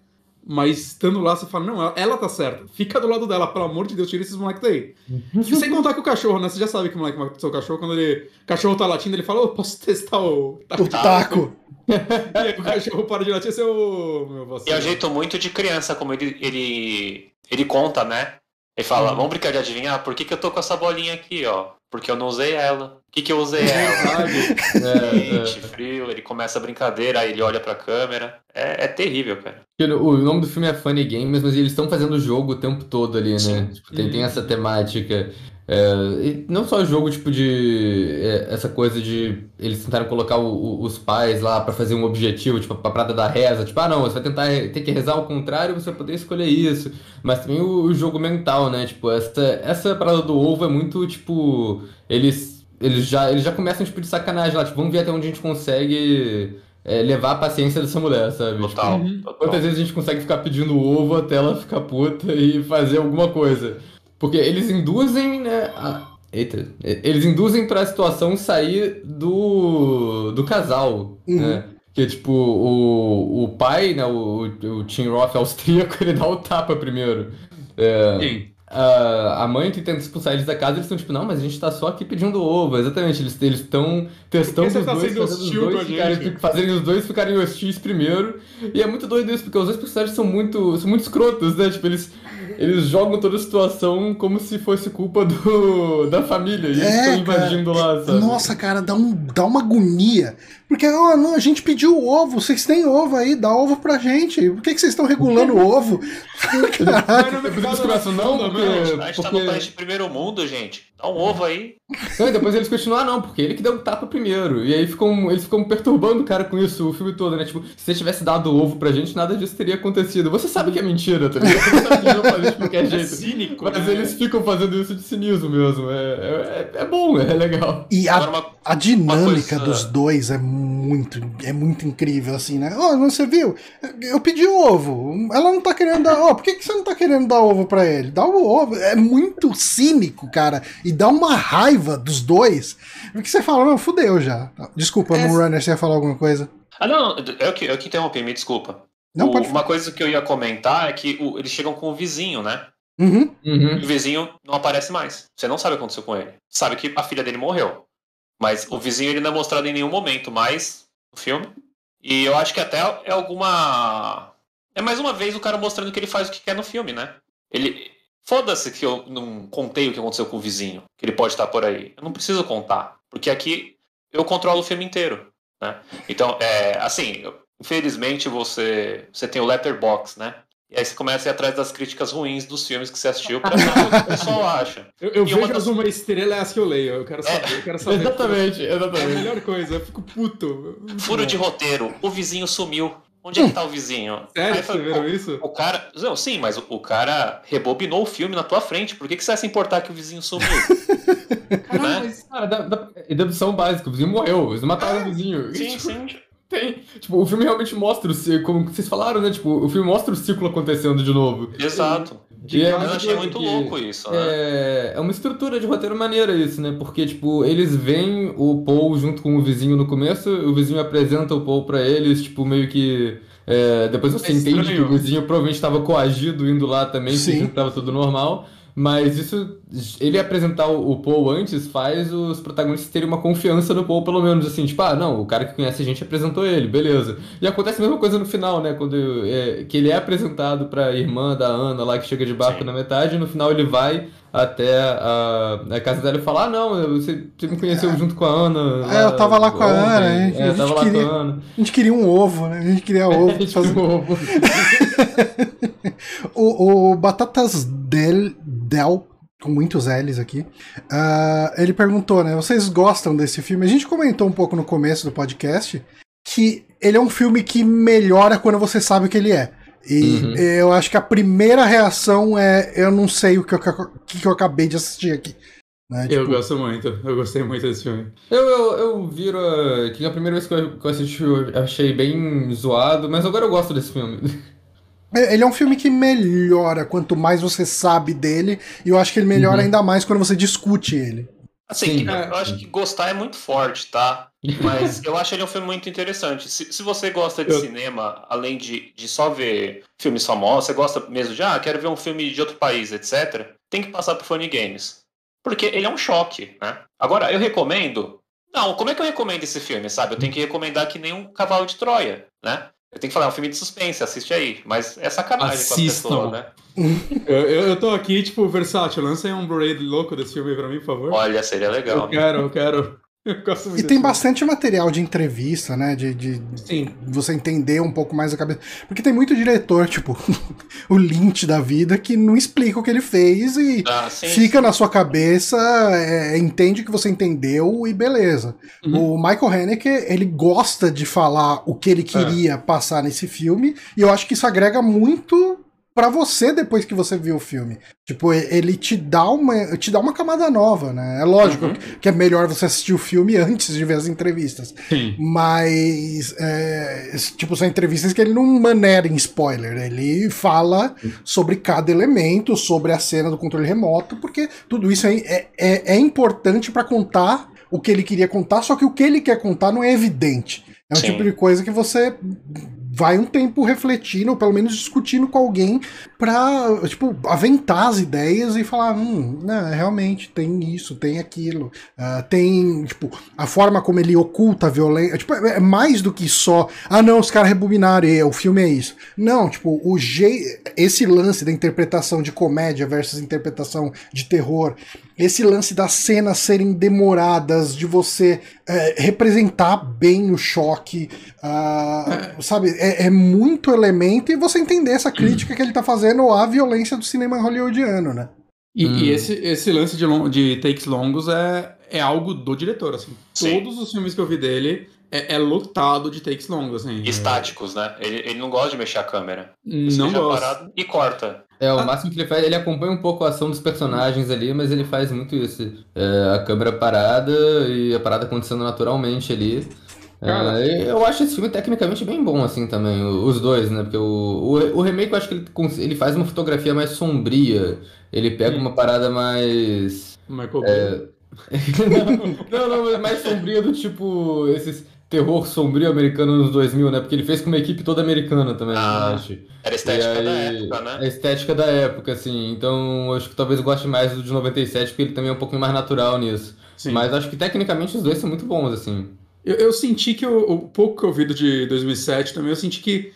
Mas estando lá, você fala, não, ela, ela tá certa. Fica do lado dela, pelo amor de Deus, tira esses moleques daí. E sem contar que o cachorro, né? Você já sabe que o moleque matou seu cachorro. Quando ele, o cachorro tá latindo, ele fala, ô, posso testar o...
O taco.
E aí o cachorro para de latir, o... Meu
E é
vacilo.
jeito muito de criança, como ele, ele, ele conta, né? Ele fala, vamos brincar de adivinhar? Por que, que eu tô com essa bolinha aqui, ó? Porque eu não usei ela. Por que, que eu usei ela?
É,
Quente, frio, ele começa a brincadeira, aí ele olha pra câmera. É, é terrível, cara.
é. O nome do filme é Funny Games, mas eles estão fazendo o jogo o tempo todo ali, né? Tipo, tem, tem essa temática. É, e não só jogo, tipo, de. é, essa coisa de. Eles tentaram colocar o- o- os pais lá pra fazer um objetivo, tipo, a parada da reza. Tipo, ah, não, você vai tentar ter que rezar ao contrário, você vai poder escolher isso. Mas também o, o jogo mental, né? Tipo, essa, essa parada do ovo é muito, tipo. Eles, eles, já, eles já começam, tipo, de sacanagem lá. Tipo, vamos ver até onde a gente consegue é, levar a paciência dessa mulher, sabe? Tipo,
Total.
Uhum.
total.
Quantas vezes a gente consegue ficar pedindo ovo até ela ficar puta e fazer alguma coisa? Porque eles induzem, né? a- Eita. Eles induzem pra situação sair do, do casal,
Uhum.
né? Que, tipo, o, o pai, né? O, o Tim Roth austríaco, ele dá o tapa primeiro. É,
Sim.
a, a mãe que tenta expulsar eles da casa, eles estão tipo, não, mas a gente tá só aqui pedindo ovo. Exatamente, eles estão testando os
tá
dois,
sendo
fazendo os
a
dois ficarem,
gente?
fazerem os dois ficarem hostis primeiro. E é muito doido isso, porque os dois personagens são muito, são muito escrotos, né? Tipo, eles, eles jogam toda a situação como se fosse culpa do, da família. E eles
É,
estão invadindo lá, sabe?
Nossa, cara, dá, um, dá uma agonia. Porque, ó, não, a gente pediu ovo, vocês têm ovo aí, dá ovo pra gente. Por que, que vocês estão regulando o ovo? Caralho.
Mas
Depois eles começam, não, porque...
A gente tá no
porque...
país de primeiro mundo, gente. Dá um ovo aí.
Não, e depois eles continuam, ah, não, porque ele que deu o tapa primeiro. E aí ficam, eles ficam perturbando o cara com isso o filme todo, né? Tipo, se você tivesse dado o ovo pra gente, nada disso teria acontecido. Você sabe que é mentira, tá ligado? Você sabe que não fazer de qualquer
É
jeito.
cínico,
Mas
né?
eles ficam fazendo isso de cinismo mesmo. É, é, é bom, é legal.
E a,
uma,
A dinâmica
coisa-
dos dois é muito, é muito incrível, assim, né? Ó, você viu? Eu pedi ovo. Ela não tá querendo dar. Ó, por que, que você não tá querendo dar ovo pra ele? Dá o ovo. É muito cínico, cara. E dá uma raiva dos dois. Porque você fala, não, fudeu já. Desculpa,
É-
Moonrunner, você ia falar alguma coisa?
Ah, não, eu que, eu que interrompi, me desculpa.
Não,
O-
pode
Uma coisa que eu ia comentar é que o- eles chegam com o vizinho, né?
Uhum.
Uhum.
E o vizinho não aparece mais. Você não sabe o que aconteceu com ele. Sabe que a filha dele morreu. Mas o vizinho ele não é mostrado em nenhum momento mais no filme. E eu acho que até é alguma. É mais uma vez o cara mostrando que ele faz o que quer no filme, né? Ele. Foda-se que eu não contei o que aconteceu com o vizinho, que ele pode estar por aí. Eu não preciso contar. Porque aqui eu controlo o filme inteiro. Né? Então, é, assim, infelizmente você, você tem o Letterbox, né? E aí você começa a ir atrás das críticas ruins dos filmes que você assistiu pra ver o que o pessoal acha.
Eu, eu
E uma
vejo
das-
uma estrela é as que eu leio. Eu quero saber, eu quero saber.
Exatamente,
É a
exatamente.
melhor coisa, eu fico puto.
Furo de roteiro, o vizinho sumiu. Onde é que tá o vizinho?
Sério,
Aí
vocês viram
"Pô,
isso?
O cara. Não, sim, mas o, o cara rebobinou o filme na tua frente. Por que, que você vai se importar que o vizinho sumiu?
Caralho,
Né?
mas, cara, dá, é dedução básica. O vizinho morreu, eles mataram o vizinho.
sim,
Tipo,
sim.
Tem. Tipo, o filme realmente mostra o ciclo, como vocês falaram, né? Tipo, o filme mostra o ciclo acontecendo de novo.
Exato.
E é
Eu achei muito
que-
louco isso, né?
É, é uma estrutura de roteiro maneira isso, né? Porque, tipo, eles veem o Paul junto com o vizinho no começo, o vizinho apresenta o Paul pra eles, tipo, meio que. é, depois você
É
entende que o vizinho provavelmente estava coagido indo lá também,
Sim.
que tava tudo normal. Mas isso, ele apresentar o o Paul antes faz os protagonistas terem uma confiança no Paul, pelo menos assim, tipo, ah, não, o cara que conhece a gente apresentou ele, beleza. E acontece a mesma coisa no final, né? Quando é, que ele é apresentado pra irmã da Ana lá que chega de barco
Sim.
na metade, e no final ele vai até a, a casa dela e fala: Ah, não, você, você me conheceu junto com a Ana.
É, eu tava lá com a Ana, hein?
É,
A
eu
gente
tava lá
queria-
com a Ana.
A gente queria um ovo, né? A gente queria ovo.
A gente viu o ovo.
O, o Batatas Del, Del, com muitos L's aqui, ah, ele perguntou, né? Vocês gostam desse filme? A gente comentou um pouco no começo do podcast que ele é um filme que melhora quando você sabe o que ele é. E
Uhum.
eu acho que a primeira reação é eu não sei o que eu, que eu acabei de assistir aqui. Né?
Eu
Tipo,
gosto muito, eu gostei muito desse filme.
Eu, eu, eu viro. a- Que a primeira vez que eu, que eu assisti eu achei bem zoado, mas agora eu gosto desse filme.
é- Ele é um filme que melhora quanto mais você sabe dele, e eu acho que ele melhora
Uhum.
ainda mais quando você discute ele.
Assim,
Sim.
eu eu acho que gostar é muito forte, tá? Mas eu acho ele um filme muito interessante. Se, se você gosta de
Eu-
cinema, além de, de só ver filmes famosos, você gosta mesmo de, ah, quero ver um filme de outro país, etc., tem que passar pro Funny Games. Porque ele é um choque, né? Agora, eu recomendo. Não, como é que eu recomendo esse filme, sabe? Eu tenho que recomendar que nem um cavalo de Troia, né? Eu tenho que falar, é um filme de suspense, assiste aí. Mas é sacanagem com
Assistam.
as pessoas, né?
Eu, eu, tô aqui, tipo, versátil, lança aí um Blu-ray louco desse filme aí pra mim, por favor.
Olha, seria legal.
eu quero, eu quero. Eu gosto muito
E tem bastante material de entrevista, né? De, de
Sim.
você entender um pouco mais a cabeça. Porque tem muito diretor, tipo, o Lynch da vida, que não explica o que ele fez e
Ah, sim,
fica na sua cabeça, é, entende que você entendeu e beleza.
Uhum.
O Michael Haneke, ele gosta de falar o que ele queria passar nesse filme, e eu acho que isso agrega muito pra você depois que você viu o filme. Tipo, ele te dá uma, te dá uma camada nova, né? É lógico
Uhum.
que é melhor você assistir o filme antes de ver as entrevistas.
Sim.
Mas, é, tipo, são entrevistas que ele não maneira em spoiler. Ele fala sobre cada elemento, sobre a cena do controle remoto, porque tudo isso é, é, é- é importante pra contar o que ele queria contar, só que o que ele quer contar não é evidente. É um
Sim.
tipo de coisa que você vai um tempo refletindo, ou pelo menos discutindo com alguém, pra, tipo, aventar as ideias e falar, hum, não, realmente tem isso, tem aquilo. Ah, tem, tipo, a forma como ele oculta a violência. Tipo, é é mais do que só, ah, não, os caras rebobinaram, e o filme é isso. Não, tipo, o je... esse lance da interpretação de comédia versus interpretação de terror, esse lance das cenas serem demoradas, de você é, representar bem o choque, ah, sabe? É, é muito elemento e você entender essa crítica que ele tá fazendo à violência do cinema hollywoodiano, né?
E,
Hum.
e esse, esse lance de, long- de takes longos é, é algo do diretor, assim.
Sim.
Todos os filmes que eu vi dele é, é lotado de takes longos, assim.
Estáticos, né? Ele, ele não gosta de mexer a câmera. Você
Não
parado e corta.
É, o
Ah.
máximo que ele faz, ele acompanha um pouco a ação dos personagens ali, mas ele faz muito isso. É, a câmera parada e a parada acontecendo naturalmente ali. É,
Cara.
eu acho esse filme tecnicamente bem bom, assim, também, os dois, né? Porque o, o, o remake eu acho que ele, ele faz uma fotografia mais sombria. Ele pega
Hum.
uma parada mais.
Michael
É. Não, não, mas mais sombria do tipo esses terror sombrio americano nos 2000, né? Porque ele fez com uma equipe toda americana também,
Ah,
acho.
Era a estética
E
da
aí,
época, né?
A estética da época, assim. Então, acho que talvez eu goste mais do de 97, porque ele também é um pouquinho mais natural nisso.
Sim.
Mas acho que tecnicamente os dois são muito bons, assim.
Eu, eu senti que o, o pouco que eu vi do de 2007 também, eu senti que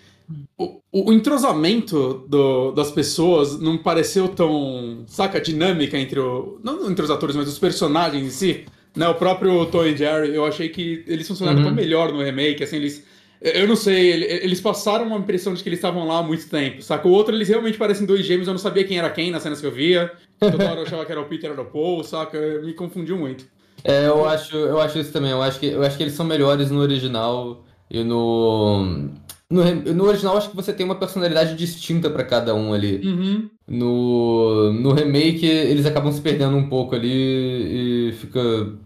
o, o entrosamento do- das pessoas não pareceu tão, saca, dinâmica entre o. Não entre os atores, mas os personagens em si. Né, o próprio Tom e Jerry, eu achei que eles funcionaram
Uhum.
tão melhor no remake, assim, eles. Eu não sei, ele- eles passaram uma impressão de que eles estavam lá há muito tempo, saca? O outro, eles realmente parecem dois gêmeos, eu não sabia quem era quem nas cenas que eu via. Toda hora eu achava que era o Peter era o Paul, saca? Me confundiu muito.
É, eu acho, eu acho isso também. Eu acho que, eu acho que eles são melhores no original e no. No, no original, eu acho que você tem uma personalidade distinta pra cada um ali.
Uhum.
No, no remake, eles acabam se perdendo um pouco ali e fica.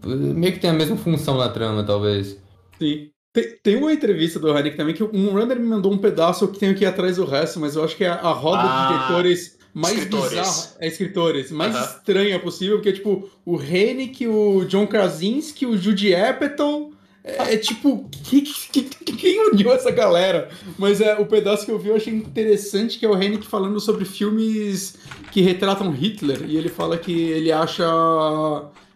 Meio que tem a mesma função na trama, talvez.
Sim. Tem, tem uma entrevista do Henrique também que um runner me mandou um pedaço que tenho que ir atrás do resto, mas eu acho que é a, a roda
Ah,
de diretores mais
escritores.
bizarra. É, escritores. Mais
Aham.
estranha possível, porque é tipo o Hennick, o John Krasinski, o Judy Apatow. É, é tipo, que, que- que- quem uniu essa galera? Mas é, o pedaço que eu vi eu achei interessante, que é o Hennick falando sobre filmes que retratam Hitler. E ele fala que ele acha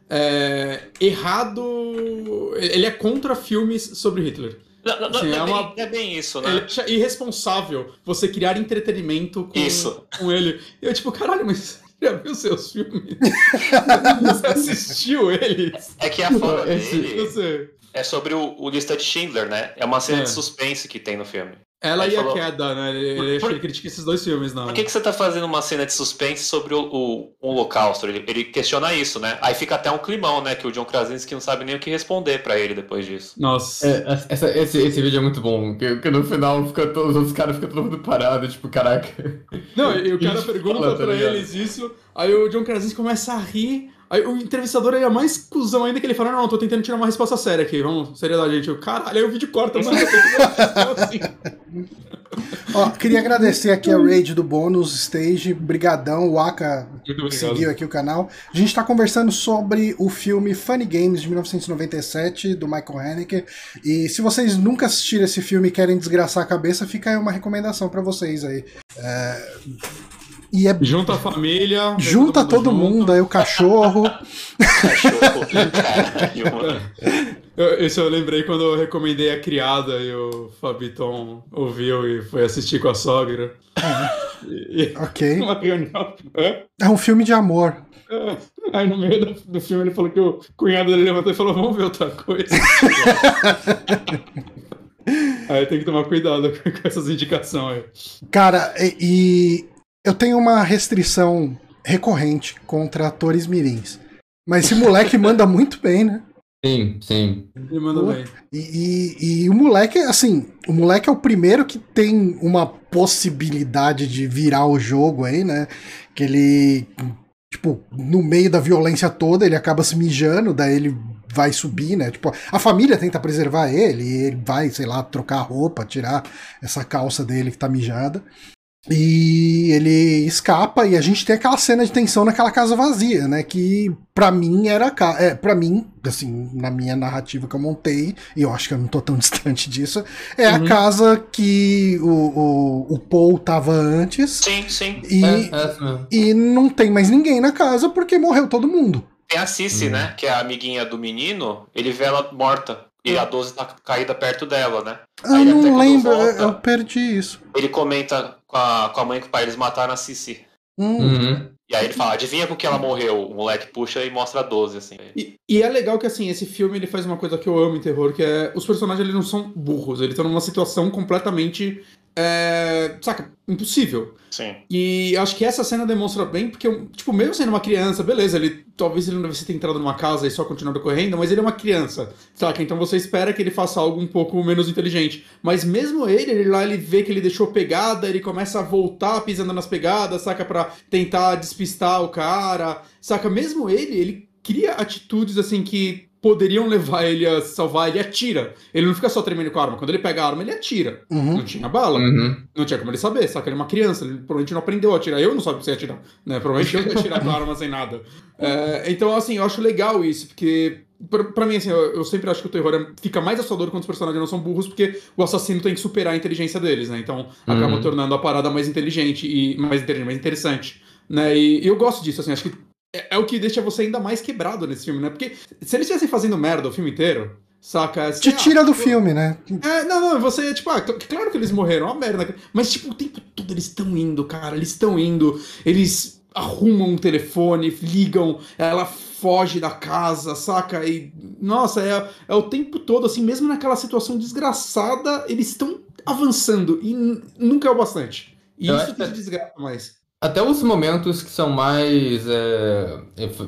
é, errado. Ele é contra filmes sobre Hitler.
Não, não, não,
Assim,
não é,
é
bem,
uma-
não é bem isso,
Ele
né?
acha irresponsável você criar entretenimento com,
Isso.
com ele. E eu, tipo, caralho, mas você já viu seus filmes? você assistiu eles?
É que a fala
Esse-
dele
Você.
É sobre o, o lista de Schindler, né? É uma cena
É.
de suspense que tem no filme.
Ela
Ele
e a
falou-
queda, né? Ele,
Por-
critica esses dois filmes, não.
Por que, que você tá fazendo uma cena de suspense sobre o, o, o Holocausto? Ele, ele questiona isso, né? Aí fica até um climão, né? Que o John Krasinski não sabe nem o que responder pra ele depois disso.
Nossa.
É, essa- esse, esse vídeo é muito bom, que, que no final fica todos, os outros caras ficam todo mundo parado, tipo, caraca.
Não, e o cara pergunta
fala, tá
pra
ligado?
eles isso, aí o John Krasinski começa a rir, aí o entrevistador aí é mais cuzão ainda que ele fala, não, tô tentando tirar uma resposta séria aqui, vamos, seriedade, gente. Eu, caralho, aí o vídeo corta, mano, eu assim.
Ó, queria agradecer aqui a Raid do Bônus Stage. Brigadão, o Aka seguiu aqui o canal. A gente tá conversando sobre o filme Funny Games de 1997, do Michael Haneke. E se vocês nunca assistiram esse filme e querem desgraçar a cabeça, fica aí uma recomendação pra vocês aí. É, E é
Junta a família.
junta todo
junto.
mundo, aí o cachorro.
Cachorro, mano.
Eu, isso eu lembrei quando eu recomendei a criada e o Fabiton ouviu e foi assistir com a sogra. E, e
Ok.
uma reunião. Hã?
É um filme de amor.
É. Aí no meio do, do filme ele falou que o cunhado dele levantou e falou: Vamos ver outra coisa. aí tem que tomar cuidado com, essas indicações aí.
Cara, e eu tenho uma restrição recorrente contra atores mirins. Mas esse moleque manda muito bem, né?
Sim, sim.
Ele manda
Pô.
bem.
E, e- e o moleque, assim, o moleque é o primeiro que tem uma possibilidade de virar o jogo aí, né? Que ele, tipo, no meio da violência toda, ele acaba se mijando, daí ele vai subir, né? Tipo, a família tenta preservar ele, e ele vai, sei lá, trocar a roupa, tirar essa calça dele que tá mijada. E ele escapa e a gente tem aquela cena de tensão naquela casa vazia, né? Que pra mim era ca- é, para mim, assim, na minha narrativa que eu montei, e eu acho que eu não tô tão distante disso, é a
Uhum.
casa que o, o, o Paul tava antes
Sim, sim.
e,
É, é
e não tem mais ninguém na casa porque morreu todo mundo.
Tem a Cici, né? Que é a amiguinha do menino. Ele vê ela morta. E a 12 tá caída perto dela, né?
Eu
Aí
não lembro,
volta-
eu perdi isso.
Ele comenta com a, com a mãe e com o pai, eles mataram a Cici.
Hum.
Uhum.
E aí ele fala, adivinha com que ela morreu? O moleque puxa e mostra a 12, assim.
E, e é legal que, assim, esse filme ele faz uma coisa que eu amo em terror, que é os personagens eles não são burros, eles estão numa situação completamente. É, saca? Impossível.
Sim.
E acho que essa cena demonstra bem, porque, tipo, mesmo sendo uma criança, beleza, ele talvez ele não devesse ter entrado numa casa e só continuado correndo, mas ele é uma criança, saca? Então você espera que ele faça algo um pouco menos inteligente. Mas mesmo ele, ele lá ele vê que ele deixou pegada, ele começa a voltar pisando nas pegadas, saca? Pra tentar despistar o cara, saca? Mesmo ele, ele cria atitudes assim que poderiam levar ele a salvar, ele atira. Ele não fica só tremendo com a arma. Quando ele pega a arma, ele atira.
Uhum.
Não tinha bala.
Uhum.
Não tinha como ele saber, saca? Ele é uma criança, ele provavelmente não aprendeu a atirar. Eu não sabia você atirar, né? Provavelmente eu ia atirar com a arma sem nada. É, então, assim, eu acho legal isso, porque. Pra, pra mim, assim, eu, eu sempre acho que o terror é- fica mais assustador quando os personagens não são burros, porque o assassino tem que superar a inteligência deles, né? Então acaba
Uhum.
tornando a parada mais inteligente e mais mais interessante. Né? E, e eu gosto disso, assim, acho que é, é o que deixa você ainda mais quebrado nesse filme, né? Porque se eles estivessem fazendo merda o filme inteiro, saca? Assim,
Te
ah,
tira do filme, né?
é, não, não, você, tipo, ah, cl- claro que eles morreram, uma merda. Mas, tipo, o tempo todo eles estão indo, cara, eles estão indo, eles arrumam um telefone, ligam, ela foge da casa, saca? E, nossa, é, é o tempo todo, assim, mesmo naquela situação desgraçada, eles estão avançando e nunca é o bastante. E
Eu
isso te
que-
desgraça mais.
Até os momentos que são mais é,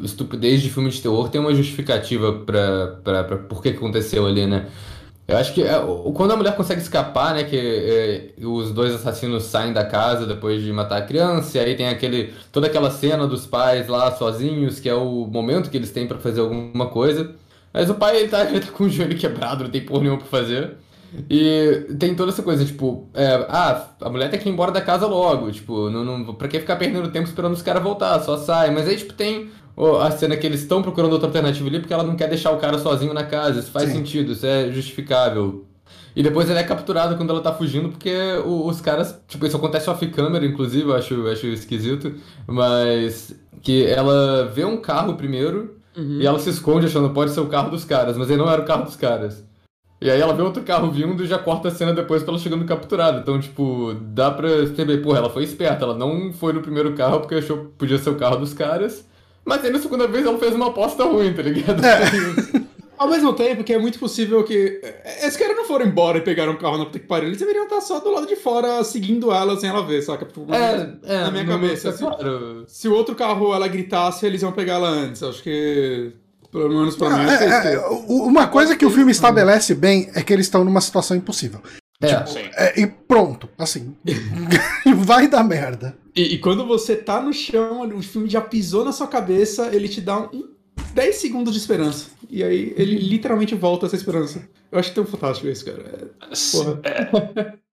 estupidez de filme de terror tem uma justificativa pra por que aconteceu ali, né? Eu acho que é, quando a mulher consegue escapar, né, que é, os dois assassinos saem da casa depois de matar a criança, e aí tem aquele toda aquela cena dos pais lá sozinhos, que é o momento que eles têm pra fazer alguma coisa. Mas o pai ele tá, ele tá com o joelho quebrado, não tem porra nenhuma pra fazer. E tem toda essa coisa, tipo, é, ah, a mulher tem que ir embora da casa logo, tipo, não, não, pra que ficar perdendo tempo esperando os caras voltar, só sai. Mas aí, tipo, tem ó, a cena que eles estão procurando outra alternativa ali porque ela não quer deixar o cara sozinho na casa, isso faz
Sim.
sentido, isso é justificável. E depois ela é capturada quando ela tá fugindo, porque o- os caras, tipo, isso acontece off-camera, inclusive, eu acho, eu acho esquisito, mas que ela vê um carro primeiro,
Uhum.
e ela se esconde achando que pode ser o carro dos caras, mas ele não era o carro dos caras. E aí ela vê outro carro vindo e já corta a cena depois pra ela chegando capturada. Então, tipo, dá pra perceber, porra, ela foi esperta, ela não foi no primeiro carro porque achou que podia ser o carro dos caras. Mas aí na segunda vez ela fez uma aposta ruim, tá ligado?
Ao mesmo tempo que é muito possível que. é, Esses caras não foram embora e pegaram um carro na puta que pariu. Eles deveriam estar só do lado de fora seguindo ela sem ela ver, saca? Tipo,
É, é,
na minha
não-
cabeça.
é claro.
Se o outro carro ela gritasse, eles iam pegar ela antes. Acho que. Pelo menos pra mim.
É,
é
uma coisa que o filme estabelece bem é que eles estão numa situação impossível.
É,
Sim.
É, e pronto, assim. vai dar merda.
E, e quando você tá no chão, o filme já pisou na sua cabeça, ele te dá um 10 segundos de esperança. E aí ele literalmente volta essa esperança. Eu acho tão fantástico isso, cara. É- Porra.
É.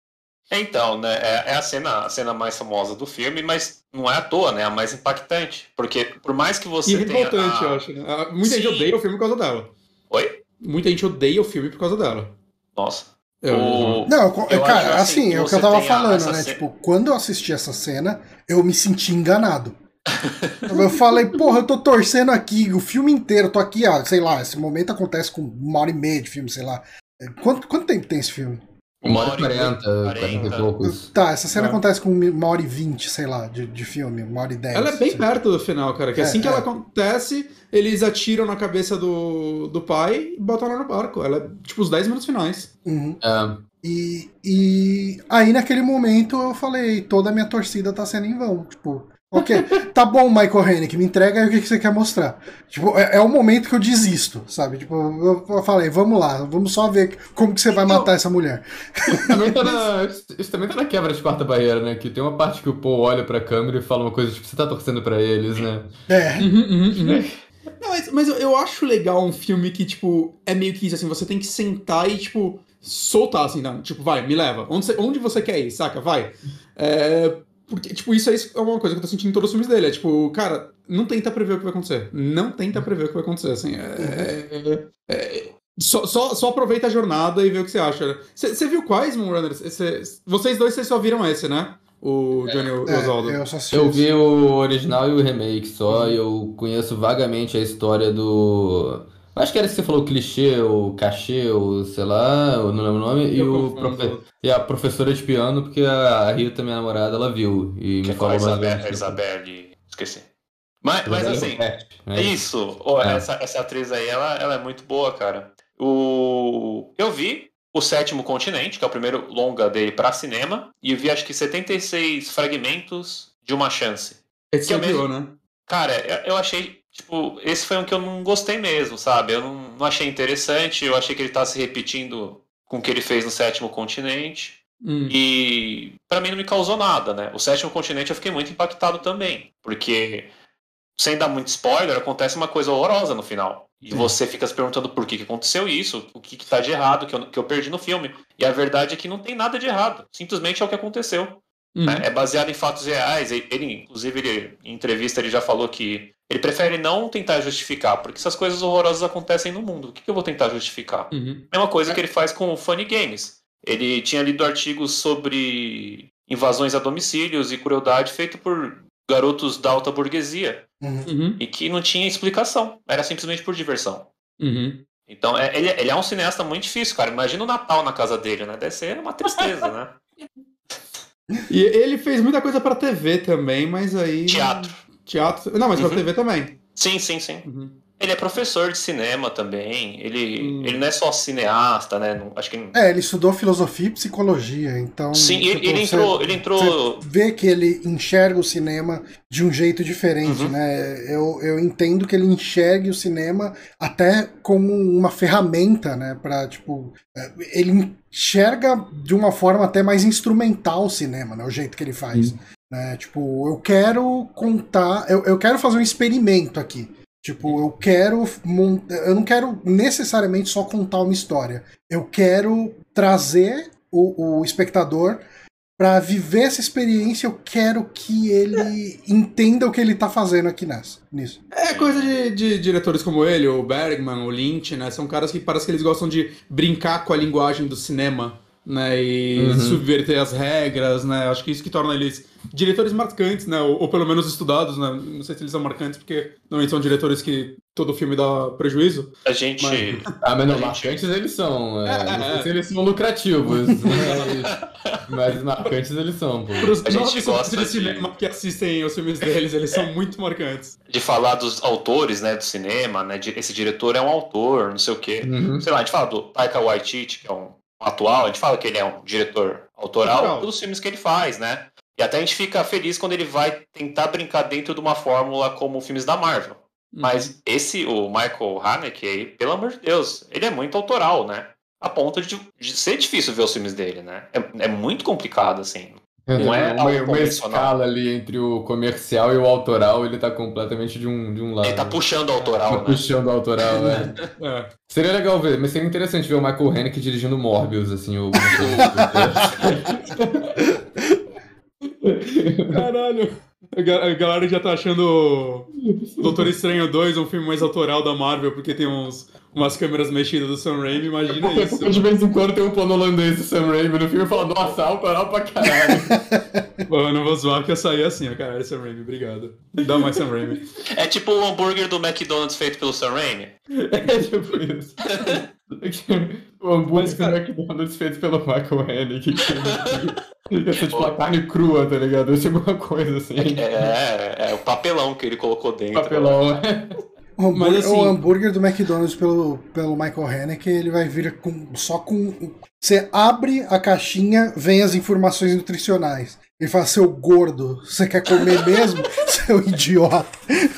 Então, né, é, é a, cena, a cena mais famosa do filme, mas não é à toa, né? A mais impactante. Porque por mais que você
E
tenha.
revoltante,
a-
eu acho. Né? Muita gente
Sim.
odeia o filme por causa dela.
Oi?
Muita gente odeia o filme por causa dela.
Nossa.
Eu,
O-
Não, eu-
Eu
cara, assim,
assim,
é o que eu tava falando, né?
ce-
Tipo, quando eu assisti essa cena, eu me senti enganado. eu falei, porra, eu tô torcendo aqui o filme inteiro, eu tô aqui, ah, sei lá, esse momento acontece com uma hora e meia de filme, sei lá. É, Quanto, quanto tempo tem esse filme?
Uma hora e quarenta, quarenta e
40.
poucos.
Tá, essa cena
Ah.
acontece com uma hora e vinte, sei lá, de, de filme, uma hora e dez.
Ela é bem
sei.
perto do final, cara. Que
É,
assim que
é.
ela acontece, eles atiram na cabeça do, do pai e botam ela no barco. Ela é tipo os 10 minutos finais.
Uhum.
É.
E, e aí naquele momento eu falei, toda a minha torcida tá sendo em vão. Tipo, ok, tá bom, Michael Haneke, me entrega aí o que, que você quer mostrar. Tipo, é, é o momento que eu desisto, sabe? Tipo, eu, eu falei, vamos lá, vamos só ver como que você vai matar essa mulher.
Também tá na, isso também tá na quebra de quarta barreira, né? Que tem uma parte que o Paul olha pra câmera e fala uma coisa tipo, você tá torcendo pra eles, né?
É,
Não, mas, mas eu, eu acho legal um filme que, tipo, é meio que isso, assim, você tem que sentar e, tipo, soltar, assim, não, tipo, vai, me leva. Onde você, onde você quer ir, saca? Vai. É, porque, tipo, isso é uma coisa que eu tô sentindo em todos os filmes dele. É tipo, cara, não tenta prever o que vai acontecer. Não tenta prever o que vai acontecer, assim. É, é- é- só, só, só aproveita a jornada e vê o que você acha. Você viu quais, Moonrunners? Cê- vocês dois, vocês só viram esse, né? O Johnny
é,
Oswaldo.
eu assisti
Eu
esse.
vi o original e o remake só, e eu conheço vagamente a história do. Acho que era esse que você falou, clichê, ou cachê, ou sei lá, eu não lembro o nome, e, o profe- e a professora de piano, porque a Rita, minha namorada, ela viu e
Que
me
é
falou mais
a Isabelle. Esqueci. Mas, mas
Isabelle
assim,
né?
É isso. Ó,
É.
essa, essa atriz aí, ela, ela é muito boa, cara. O... Eu vi O Sétimo Continente, que é o primeiro longa dele pra cinema, e eu vi acho que 76 fragmentos de uma chance.
Esse
que é
você
o mesmo-
viu, né?
Cara, eu achei tipo, esse foi um que eu não gostei mesmo, sabe? Eu não, não achei interessante, eu achei que ele tá se repetindo com o que ele fez no Sétimo Continente.
Hum.
E pra mim não me causou nada, né? O Sétimo Continente eu fiquei muito impactado também, porque sem dar muito spoiler, acontece uma coisa horrorosa no final. E
Sim.
você fica se perguntando por que, que aconteceu isso, o que, que tá de errado, que eu, que eu perdi no filme. E a verdade é que não tem nada de errado. Simplesmente é o que aconteceu.
Hum.
né? É baseado em fatos reais. Ele, inclusive, ele, em entrevista, ele já falou que ele prefere não tentar justificar, porque essas coisas horrorosas acontecem no mundo. O que, que eu vou tentar justificar?
Uhum.
Mesma coisa que ele faz com o Funny Games. Ele tinha lido artigos sobre invasões a domicílios e crueldade feito por garotos da alta burguesia
Uhum.
Uhum.
e que não tinha explicação. Era simplesmente por diversão.
Uhum.
Então, é- ele, ele é um cineasta muito difícil, cara. Imagina o Natal na casa dele, né? Deve ser uma tristeza, né?
E ele fez muita coisa pra TV também, mas aí.
Teatro.
Teatro. Não, mas pra
Uhum.
TV também.
Sim, sim, sim.
Uhum.
Ele é professor de cinema também. Ele,
Hum.
ele não é só cineasta, né? Não- acho que.
É, ele estudou filosofia e psicologia, então.
Sim, ele,
tipo,
ele
você-
entrou. Ele entrou.
vê que ele enxerga o cinema de um jeito diferente,
Uhum.
né? Eu, eu entendo que ele enxergue o cinema até como uma ferramenta, né? Pra, tipo, é, ele enxerga de uma forma até mais instrumental o cinema, né? O jeito que ele faz.
Sim.
Né? Tipo, eu quero contar, eu, eu quero fazer um experimento aqui. Tipo, eu quero. Eu não quero necessariamente só contar uma história. Eu quero trazer o, o espectador Pra viver essa experiência, eu quero que ele entenda o que ele tá fazendo aqui nessa, nisso.
É coisa de, de diretores como ele, o Bergman, o Lynch, né? São caras que parece que eles gostam de brincar com a linguagem do cinema, né? E
Uhum.
subverter as regras, né? Acho que isso que torna eles diretores marcantes, né? Ou, ou pelo menos estudados, né? Não sei se eles são marcantes, porque normalmente são diretores que todo filme dá prejuízo.
A gente.
Mas-
Ah, mas não,
A gente-
marcantes eles são. é,
É,
não sei
é.
se eles são lucrativos, mas, mas marcantes eles são, pô.
Para os
A gente gosta
de
de-
cinema que assistem os filmes deles, eles são muito marcantes.
de falar dos autores, né, do cinema, né, de- esse diretor é um autor, não sei o quê.
Uhum.
Sei lá, a gente fala do Taika Waititi, que é um atual, a gente fala que ele é um diretor autoral
Autoral.
pelos filmes que ele faz, né? E até a gente fica feliz quando ele vai tentar brincar dentro de uma fórmula como filmes da Marvel. Mas esse, o Michael Haneke, aí, pelo amor de Deus, ele é muito autoral, né? A ponto de, de ser difícil ver os filmes dele, né? É, é muito complicado, assim. Não é
uma, uma
convencional.
escala ali entre o comercial e o autoral, ele tá completamente de um, de um lado.
Ele tá puxando o autoral,
Tá
né?
puxando o autoral, né?
É.
Seria legal ver, mas seria interessante ver o Michael Haneke dirigindo Morbius, assim, ou alguma coisa.
Caralho. A ga- a galera já tá achando Doutor Estranho 2 um filme mais autoral da Marvel, porque tem uns, umas câmeras mexidas do Sam Raimi, imagina isso.
De vez em quando tem um plano holandês do Sam Raimi no filme e fala, nossa, autoral pra caralho.
Pô, eu não vou zoar que eu saí assim, ó. Caralho, Sam Raimi, obrigado. Dá mais Sam Raimi.
É tipo o hambúrguer do McDonald's feito pelo Sam Raimi.
É tipo isso. O hambúrguer do McDonald's feito pelo Michael Haneke. que Ia ser tipo a carne crua, tá ligado? Ia ser alguma coisa assim.
É, é o papelão que ele colocou dentro.
Papelão.
O hambúrguer,
Mas, assim-
o hambúrguer do McDonald's pelo, pelo Michael Haneke, ele vai vir com, só com... Você abre a caixinha, vem as informações nutricionais. Ele fala, seu gordo, você quer comer mesmo? seu idiota,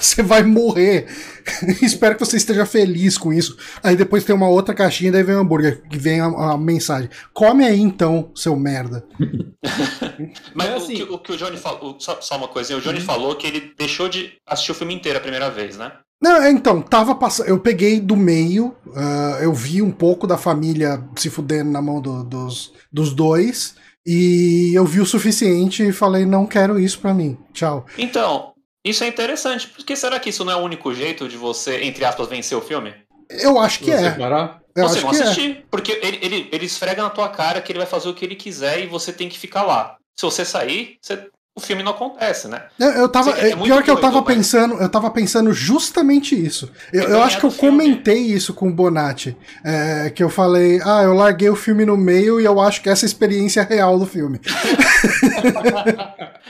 você vai morrer. Espero que você esteja feliz com isso. Aí depois tem uma outra caixinha, daí vem o hambúrguer, que vem a, a mensagem. Come aí então, seu merda.
Mas
É
o,
assim-
que, o que o Johnny falou, só, só uma coisinha, o Johnny falou que ele deixou de assistir o filme inteiro a primeira vez, né?
Não, é, então, tava passando. Eu peguei do meio, ah, eu vi um pouco da família se fudendo na mão do- dos, dos dois, e eu vi o suficiente e falei, não quero isso pra mim. Tchau.
Então, isso é interessante, porque será que isso não é o único jeito de você, entre aspas, vencer o filme?
Eu acho que
Você
é.
parar?
Eu
você
acho
não
que é.
assistir. Porque ele, ele, ele esfrega na tua cara que ele vai fazer o que ele quiser e você tem que ficar lá. Se você sair, você- o filme não acontece, né?
Eu, eu tava,
Sim, é
pior que eu tava
doido, mas-
pensando, eu tava pensando justamente isso. Eu, eu acho
é
que eu
filme.
comentei isso com o Bonatti. é, que eu falei, ah, eu larguei o filme no meio e eu acho que essa é a experiência real do filme.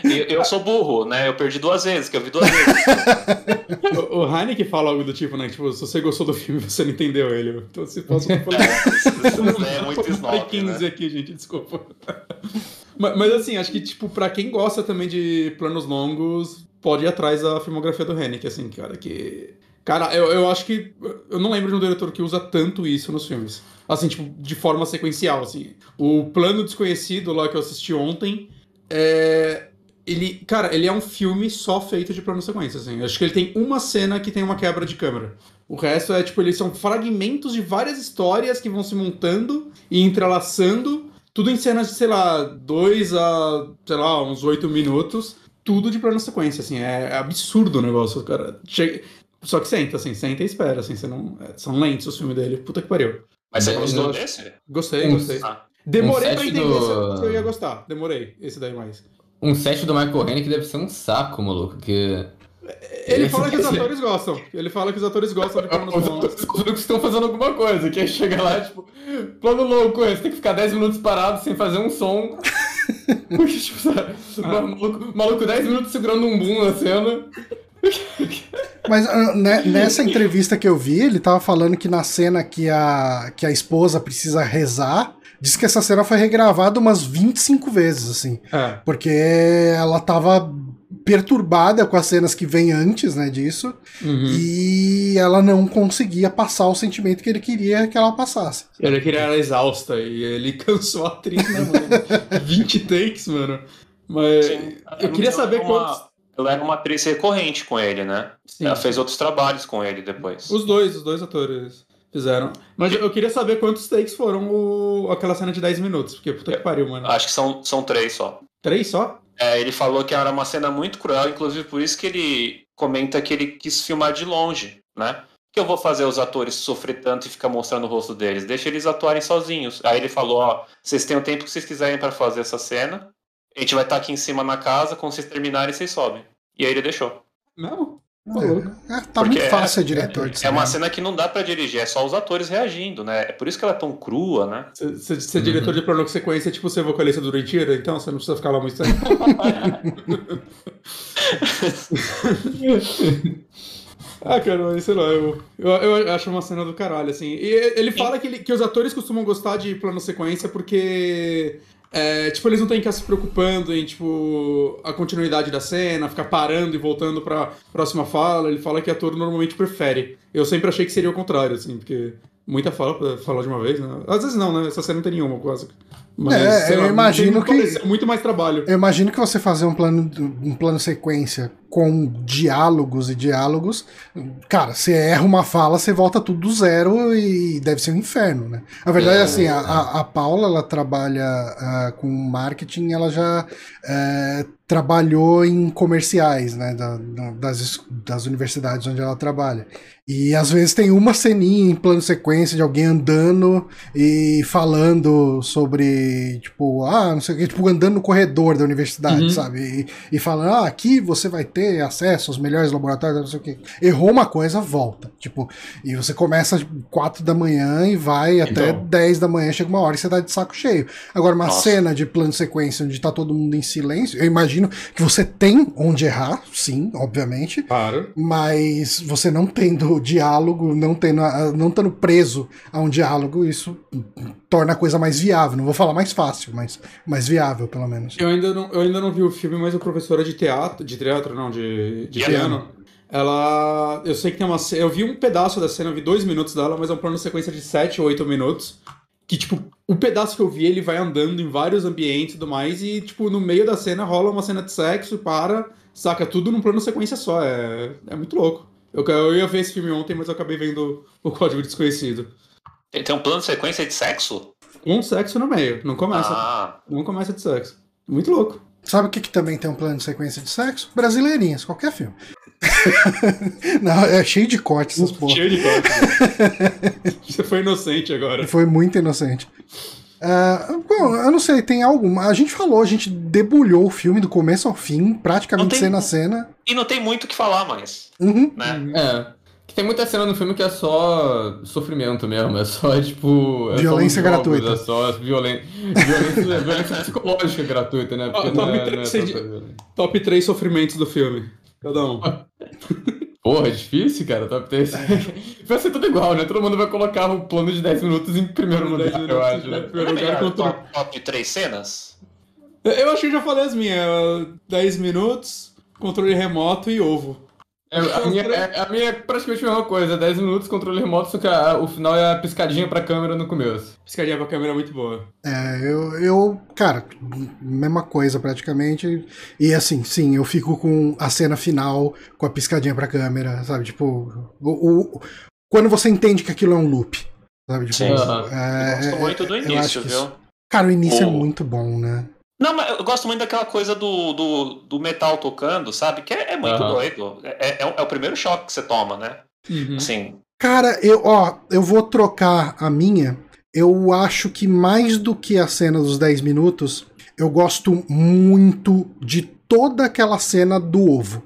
Eu, eu sou burro, né? Eu perdi duas vezes, que eu vi duas vezes.
O, o Heineken fala algo do tipo, né? Tipo, se você gostou do filme, você não entendeu ele. Então se posso
É, isso, isso é muito snob,
15
né?
aqui, gente, desculpa. Mas, mas assim, acho que, tipo, pra quem gosta também de planos longos, pode ir atrás da filmografia do Hennick, assim, cara, que... Cara, eu, eu acho que... Eu não lembro de um diretor que usa tanto isso nos filmes. Assim, tipo, de forma sequencial, assim. O Plano Desconhecido, lá que eu assisti ontem, é... Ele, cara, ele é um filme só feito de plano sequência, assim. Acho que ele tem uma cena que tem uma quebra de câmera. O resto é, tipo, eles são fragmentos de várias histórias que vão se montando e entrelaçando, tudo em cenas de, sei lá, dois a, sei lá, uns oito minutos, tudo de plano sequência, assim, é absurdo o negócio, cara. Chega... Só que senta, assim, senta e espera, assim, você não... é, são lentos os filmes dele, puta que pariu.
Mas você gostou
gosto.
desse?
Gostei, gostei.
Ah.
Demorei
um
pra entender
do-
se eu ia gostar, demorei, esse daí mais.
Um set do Michael Haneke deve ser um saco, maluco, que...
Ele fala que os
esse-
atores gostam, ele fala que os atores gostam de planos
Os
longos.
atores que estão fazendo alguma coisa, que aí chega lá, tipo, plano louco, você tem que ficar 10 minutos parado sem fazer um som. Porque, tipo, sabe, maluco, maluco 10 minutos segurando um boom na cena.
Mas ah, né, nessa entrevista que eu vi, ele tava falando que na cena que a, que a esposa precisa rezar, diz que essa cena foi regravada umas 25 vezes, assim.
É.
Porque ela tava perturbada com as cenas que vem antes, né, disso.
Uhum.
E ela não conseguia passar o sentimento que ele queria que ela passasse.
Ele queria ela exausta e ele cansou a atriz, né, mano? 20 takes, mano. Mas
Sim.
eu queria saber
uma,
quantos.
Ela era uma atriz recorrente com ele, né?
Sim.
Ela fez outros trabalhos com ele depois.
Os dois, os dois atores fizeram. Mas eu queria saber quantos takes foram o... aquela cena de 10 minutos, porque puta que pariu, mano.
Acho que são, são três só.
Três só?
É, ele falou que era uma cena muito cruel, inclusive por isso que ele comenta que ele quis filmar de longe, né? Que eu vou fazer os atores sofrer tanto e ficar mostrando o rosto deles? Deixa eles atuarem sozinhos. Aí ele falou, ó, vocês têm o tempo que vocês quiserem para fazer essa cena. A gente vai estar aqui em cima na casa, quando vocês terminarem, vocês sobem. E aí ele deixou.
Não. Tá louco.
É, tá
Porque
muito fácil
é-
ser diretor de
É uma cena que não dá pra dirigir, é só os atores reagindo, né? É por isso que ela é tão crua, né?
Ser, ser- ser diretor de plano sequência é tipo ser vocalista do Retira, então você não precisa ficar lá muito tempo. Ah, cara, mas sei lá, eu, eu, eu acho uma cena do caralho, assim. E ele fala que, ele- que os atores costumam gostar de plano sequência porque. É, tipo, eles não têm que ficar se preocupando em, tipo, a continuidade da cena, ficar parando e voltando pra próxima fala. Ele fala que ator normalmente prefere. Eu sempre achei que seria o contrário, assim, porque muita fala pra falar de uma vez, né? Às vezes não, né? Essa cena não tem nenhuma, quase. Mas,
É, eu
lá,
imagino que-
é muito mais trabalho.
Eu imagino que você fazer um plano, um plano sequência com diálogos e diálogos, cara, você erra uma fala, você volta tudo do zero e deve ser um inferno, né? A verdade é assim, a, a, a Paula, ela trabalha ah, com marketing, ela já eh, trabalhou em comerciais, né, da- da- das, das universidades onde ela trabalha. E às vezes tem uma ceninha em plano sequência de alguém andando e falando sobre, tipo, ah, não sei o que, tipo, andando no corredor da universidade,
Uhum.
sabe? E, e falando, ah, aqui você vai ter acesso aos melhores laboratórios, não sei o que. Errou uma coisa, volta. Tipo, e você começa tipo, 4 da manhã e vai até
Então.
10 da manhã, chega uma hora e você tá de saco cheio. Agora, uma
Nossa.
cena de plano sequência onde tá todo mundo em silêncio, eu imagino que você tem onde errar, sim, obviamente.
Claro.
Mas você não tendo diálogo, não tendo, não estando preso a um diálogo, isso torna a coisa mais viável. Não vou falar mais fácil, mas mais viável, pelo menos.
Eu ainda não, eu ainda não vi o filme, mas a professora de teatro, de teatro não, de, de
Piano.
piano, ela, eu sei que tem uma, eu vi um pedaço da cena, eu vi dois minutos dela, mas é um plano de sequência de sete ou oito minutos, que tipo, o pedaço que eu vi, ele vai andando em vários ambientes e tudo mais, e tipo, no meio da cena rola uma cena de sexo, para, saca tudo num plano sequência só, é, é muito louco. Eu, eu ia ver esse filme ontem, mas eu acabei vendo o Código Desconhecido.
Tem, tem um plano de sequência de sexo?
Com sexo no meio, não começa,
Ah,
não começa de sexo. Muito louco.
Sabe o que, que também tem um plano de sequência de sexo? Brasileirinhas, qualquer filme. não, é cheio de cortes essas porra.
Cheio de corte. Você foi inocente agora.
Foi muito inocente. Ah, bom, eu não sei, tem algo. A gente falou, a gente debulhou o filme do começo ao fim, praticamente
tem-
cena a cena.
e não tem muito o que falar mais,
Uhum.
né?
É. Que tem muita cena no filme que é só sofrimento mesmo, é só, tipo... É
Violência
só jogos,
gratuita.
É só violen... violência, violência psicológica gratuita, né? Porque
Ah,
não
top
é, não é violência.
Top 3 sofrimentos do filme. Cada um.
Porra, é difícil, cara, top 3. vai ser tudo igual, né? Todo mundo vai colocar o plano de 10 minutos em primeiro lugar,
10
eu acho,
né? Primeiro
É
lugar
top, top de três cenas?
Eu acho que eu já falei as minhas. 10 minutos. controle remoto e ovo.
É, a, minha, é, a minha é praticamente a mesma coisa, 10 minutos, controle remoto, só que a- o final é a piscadinha pra câmera no começo.
Piscadinha pra câmera é muito boa.
É, eu, eu, cara, mesma coisa praticamente. E assim, sim, eu fico com a cena final, com a piscadinha pra câmera, sabe? Tipo, o, o- quando você entende que aquilo é um loop, sabe? Tipo,
Sim.
É,
Eu gosto muito do início, viu?
isso- Cara, o início é
O-
muito bom, né?
Não, mas eu gosto muito daquela coisa do, do, do metal tocando, sabe? Que é, é muito
Aham.
doido. É, é, o- é o primeiro choque que você toma, né?
Uhum.
Assim,
Cara, eu, ó, eu vou trocar a minha. Eu acho que mais do que a cena dos 10 minutos, eu gosto muito de toda aquela cena do ovo.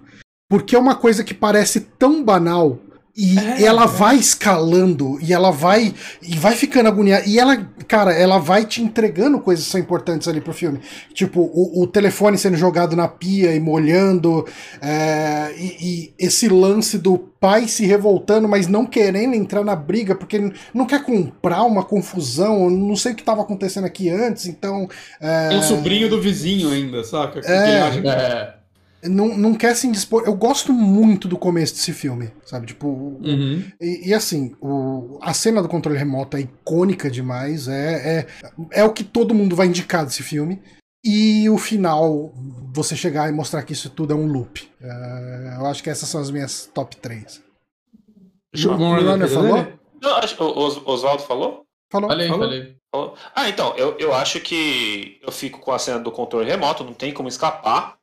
Porque é uma coisa que parece tão banal e
É,
ela
é.
vai escalando e ela vai e vai ficando agoniada e ela, cara, ela vai te entregando coisas que são importantes ali pro filme. Tipo, o, o telefone sendo jogado na pia e molhando, é, e, e esse lance do pai se revoltando, mas não querendo entrar na briga porque ele não quer comprar uma confusão, eu não sei o que estava acontecendo aqui antes, então. é,
Tem um sobrinho do vizinho ainda, saca? Que
É.
ele acha que-
É.
não, não quer se indispor. Eu gosto muito do começo desse filme, sabe? Tipo,
Uhum.
E, e assim, o, a cena do controle remoto é icônica demais, é, é, é o que todo mundo vai indicar desse filme. E o final, você chegar e mostrar que isso tudo é um loop. É, eu acho que essas são as minhas top 3.
Deixa eu-
O Runner falou?
o Oswaldo falou?
Falou.
Falei,
Falou?
falei.
Falou? Ah, então, eu, eu acho que eu fico com a cena do controle remoto, não tem como escapar.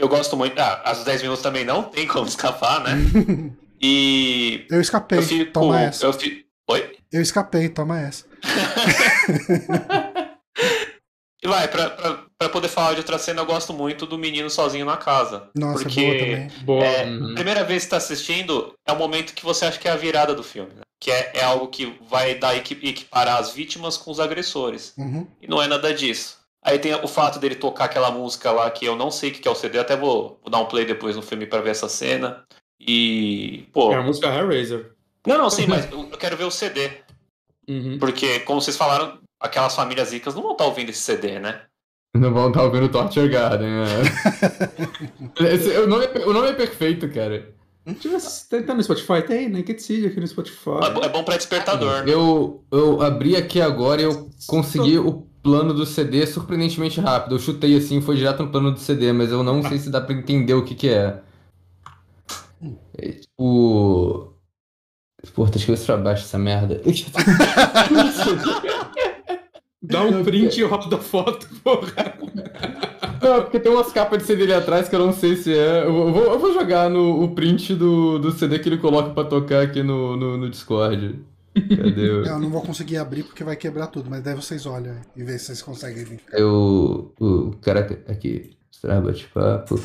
Eu gosto muito. Ah, as 10 minutos também não tem como escapar, né? E
Eu escapei,
eu fico.
toma essa.
Eu fico. Oi?
Eu escapei, toma essa.
E vai, pra, pra, pra poder falar de outra cena, eu gosto muito do menino sozinho na casa.
Nossa,
porque
é boa também.
Boa.
É,
Uhum.
primeira vez que está assistindo é o momento que você acha que é a virada do filme, né? Que é, é algo que vai dar equi- equiparar as vítimas com os agressores.
Uhum.
E não é nada disso. Aí tem o fato dele tocar aquela música lá que eu não sei o que é o CD, até vou, vou dar um play depois no filme pra ver essa cena. E. Pô.
É a música Hellraiser.
Não, não, sim, mas eu quero ver o CD.
Uhum.
Porque, como vocês falaram, aquelas famílias ricas não vão estar ouvindo esse CD, né?
Não vão estar ouvindo Torture Garden, é. Esse- o, nome é, o nome é perfeito, cara.
Tem- tá no Spotify? Tem, né? Que decide aqui no Spotify.
É É bom pra despertador.
Eu, eu abri aqui agora e eu consegui o plano do CD surpreendentemente rápido. Eu chutei assim, foi direto no plano do CD, mas eu não sei se dá pra entender o que que é. É tipo... Pô, tá escrito pra baixo essa merda.
Dá um print e roda a foto, porra.
Não, porque tem umas capas de CD ali atrás que eu não sei se é. Eu vou, eu vou jogar no, o print do, do CD que ele coloca pra tocar aqui no, no, no Discord. Cadê? o-
Eu não vou conseguir abrir porque vai quebrar tudo, mas daí vocês olham e vê se vocês conseguem vir.
É o, o cara aqui. Mostrar bate-papo.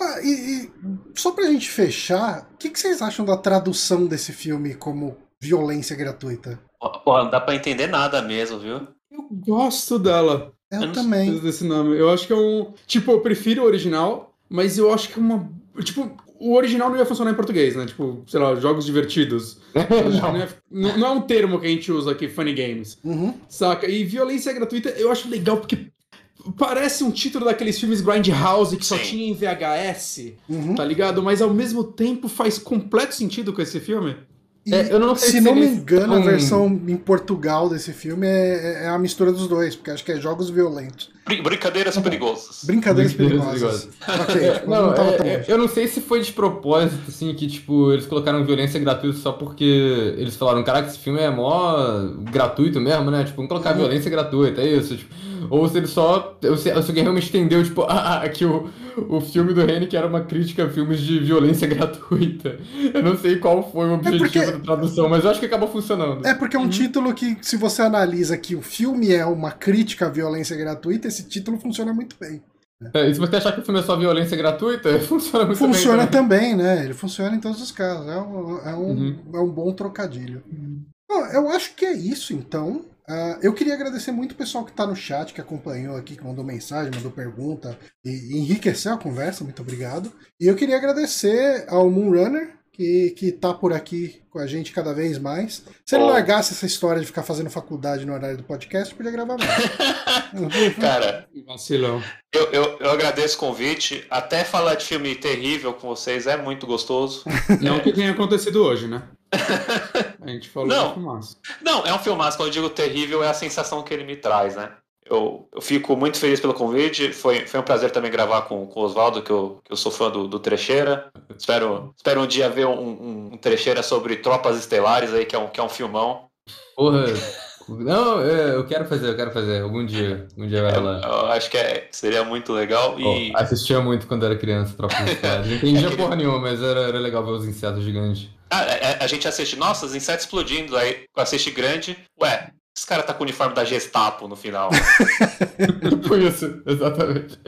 Ah, e, e só pra gente fechar, o que, que vocês acham da tradução desse filme como violência gratuita?
Pô, não dá pra entender nada mesmo, viu?
Eu gosto dela.
Eu,
Eu
também.
Desse nome. Eu acho que é um. Tipo, eu prefiro o original, mas eu acho que é uma. Tipo, o original não ia funcionar em português, né? Tipo, sei lá, jogos divertidos. não. é, não- não é um termo que a gente usa aqui, funny games.
Uhum.
Saca? E violência gratuita eu acho legal porque parece um título daqueles filmes Grindhouse que só
Sim.
tinha em VHS,
Uhum.
tá ligado? Mas ao mesmo tempo faz completo sentido com esse filme.
E,
É, eu não sei
se
se
não me engano, a
tão-
versão em Portugal desse filme é, é a mistura dos dois, porque acho que é jogos violentos.
Brin- Brincadeiras perigosas.
Brincadeiras
Brincadeiras
perigosas. ok,
É,
não,
não,
tava
é- é- eu não sei se foi de propósito, assim, que, tipo, eles colocaram violência gratuita só porque eles falaram, caraca, esse filme é mó gratuito mesmo, né? Tipo, vamos colocar
Uhum.
violência gratuita, é isso. Tipo, ou se ele só. Ou se, alguém realmente entendeu, tipo, ah, ah, que o, o filme do Henrique era uma crítica a filmes de violência gratuita. Eu não sei qual foi o objetivo
porque-
da tradução, mas eu acho que acabou funcionando.
É porque é um título que, se você analisa que o filme é uma crítica à violência gratuita, esse título funciona muito bem.
É, e se você achar que o filme é só violência gratuita, funciona muito
Funciona
bem. também.
também, né? Ele funciona em todos os casos. É um, é um,
Uhum.
é um bom trocadilho. Bom, eu acho que é isso, então. Ah, eu queria agradecer muito o pessoal que está no chat, que acompanhou aqui, que mandou mensagem, mandou pergunta e, e enriqueceu a conversa. Muito obrigado. E eu queria agradecer ao Moonrunner, que, que tá por aqui com a gente cada vez mais. Se ele
Oh.
largasse essa história de ficar fazendo faculdade no horário do podcast, podia gravar mais.
Cara,
Vacilão.
eu, eu, eu agradeço o convite. Até falar de filme terrível com vocês é muito gostoso.
Não que tenha acontecido hoje, né? A gente falou
Não.
de fumaça.
Não, é um filmaço. Quando eu digo terrível, é a sensação que ele me traz, né? Eu, eu fico muito feliz pelo convite. Foi, foi um prazer também gravar com, com o Oswaldo, que eu, que eu sou fã do, do Trecheira. Espero, espero um dia ver um, um, um Trecheira sobre Tropas Estelares aí, que é um, que é um filmão.
Porra. Não, é, eu quero fazer, eu quero fazer. Algum dia. Um dia vai
Eu,
lá.
eu acho que é- seria muito legal. E
Pô, assistia muito quando era criança, Tropa. Não entendia porra nenhuma, mas era, era legal ver os insetos gigantes.
Ah, é- é- a gente assiste, nossa, os insetos explodindo. Aí assiste grande. Ué, esse cara tá com o uniforme da Gestapo no final.
Tipo isso, exatamente.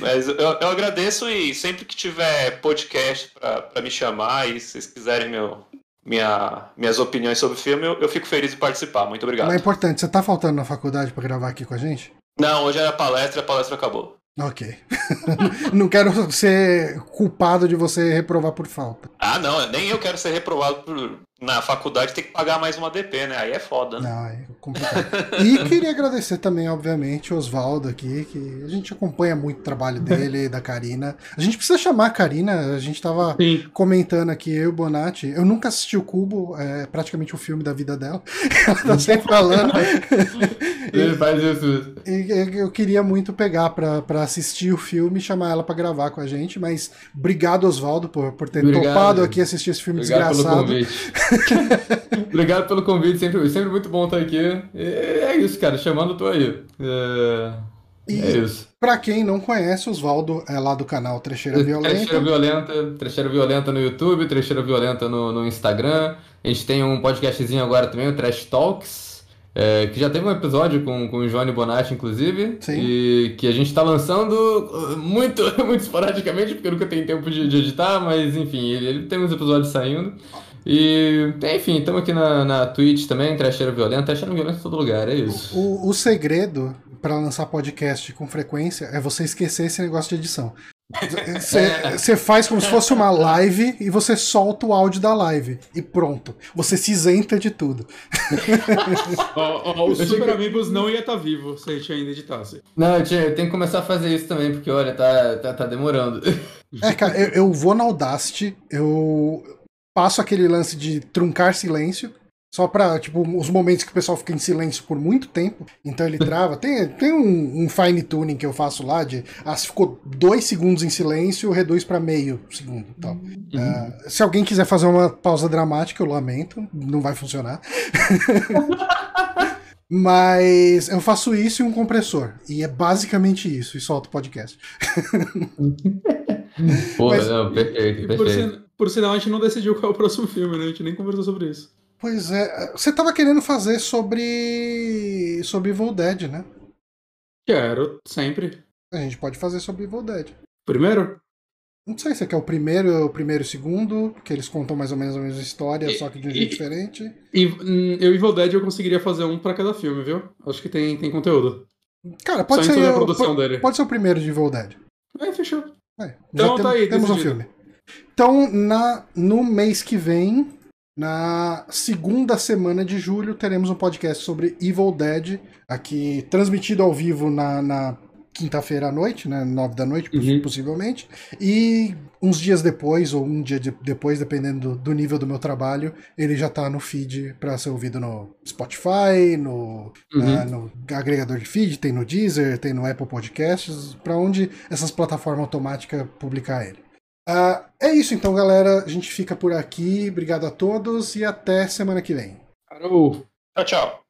Mas eu, eu agradeço e sempre que tiver podcast pra, pra me chamar e se vocês quiserem meu, minha, minhas opiniões sobre o filme, eu, eu fico feliz de participar. Muito obrigado.
Mas é importante, você tá faltando na faculdade pra gravar aqui com a gente?
Não, hoje era palestra, a palestra acabou.
Ok. Não quero ser culpado de você reprovar por falta.
Ah, não, nem eu quero ser reprovado por, na faculdade ter que pagar mais uma DP, né? Aí é foda, né?
Não, é complicado. E queria agradecer também, obviamente, o Oswaldo aqui, que a gente acompanha muito o trabalho dele e da Karina. A gente precisa chamar a Karina, a gente tava
Sim.
comentando aqui, eu e o Bonatti. Eu nunca assisti o Cubo, é praticamente o filme da vida dela. Ela tá sempre falando.
Ele faz
eu queria muito pegar pra, pra assistir o filme e chamar ela pra gravar com a gente, mas obrigado, Oswaldo, por, por ter
Obrigado.
topado aqui assistir esse filme
Obrigado pelo
desgraçado.
convite. Obrigado pelo convite, sempre, sempre muito bom estar aqui. E é isso, cara, chamando, tô aí. É,
E
é isso.
pra quem não conhece, Oswaldo é lá do canal Trecheira Violenta.
Trecheira Violenta, Trecheira Violenta no YouTube, Trecheira Violenta no, no Instagram. A gente tem um podcastzinho agora também, o Trash Talks. É, que já teve um episódio com, com o Johnny Bonatti, inclusive.
Sim.
E que a gente tá lançando uh, muito, muito esporadicamente, porque eu nunca tenho tempo de, de editar, mas enfim, ele, ele tem uns episódios saindo. E, enfim, estamos aqui na, na Twitch também, Trecheira Violenta. Trecheira Violenta em todo lugar, é isso.
O, o segredo pra lançar podcast com frequência é você esquecer esse negócio de edição. Você faz como se fosse uma live e você solta o áudio da live. E pronto. Você se isenta de tudo.
Ó, ó, o
Eu
Super Amigos não ia estar vivo se a gente ainda editasse.
Não, eu, tinha- eu tenho que começar a fazer isso também, porque olha, tá, tá, tá demorando.
É, cara, eu, eu vou na Audacity, eu passo aquele lance de truncar silêncio. Só pra, tipo, os momentos que o pessoal fica em silêncio por muito tempo, então ele trava. Tem, tem um, um fine tuning que eu faço lá de. Ah, se ficou dois segundos em silêncio, reduz pra meio segundo. Então, ah, se alguém quiser fazer uma pausa dramática, eu lamento, não vai funcionar. Mas eu faço isso e um compressor. E é basicamente isso, e solto o podcast.
Pô,
Mas-
não, perfeito,
por,
perfeito.
sin- por sinal, a gente não decidiu qual é o próximo filme, né? A gente nem conversou sobre isso.
Pois é, você tava querendo fazer sobre. sobre Evil Dead, né?
Quero, sempre.
A gente pode fazer sobre Evil Dead.
Primeiro?
Não sei se quer o primeiro, o primeiro e o segundo, que eles contam mais ou menos a mesma história,
E-
só que de um
e-
jeito diferente.
E, hum, eu e Evil Dead eu conseguiria fazer um pra cada filme, viu? Acho que tem, tem conteúdo.
Cara, pode
Só
ser.
produção
pode, pode ser o primeiro de Evil Dead.
É, fechou.
É,
Então tá
tem-
aí,
temos um
decidido.
filme. Então, na, no mês que vem, na segunda semana de julho, teremos um podcast sobre Evil Dead, aqui transmitido ao vivo na, na quinta-feira à noite, né? Nove da noite,
Uhum.
possivelmente. E uns dias depois, ou um dia de- depois, dependendo do, do nível do meu trabalho, ele já tá no feed para ser ouvido no Spotify, no,
Uhum.
na- no agregador de feed, tem no Deezer, tem no Apple Podcasts, para onde essas plataformas automáticas publicar ele. Ah, é isso então, galera. A gente fica por aqui. Obrigado a todos e até semana que vem.
Carol.
Tchau, tchau.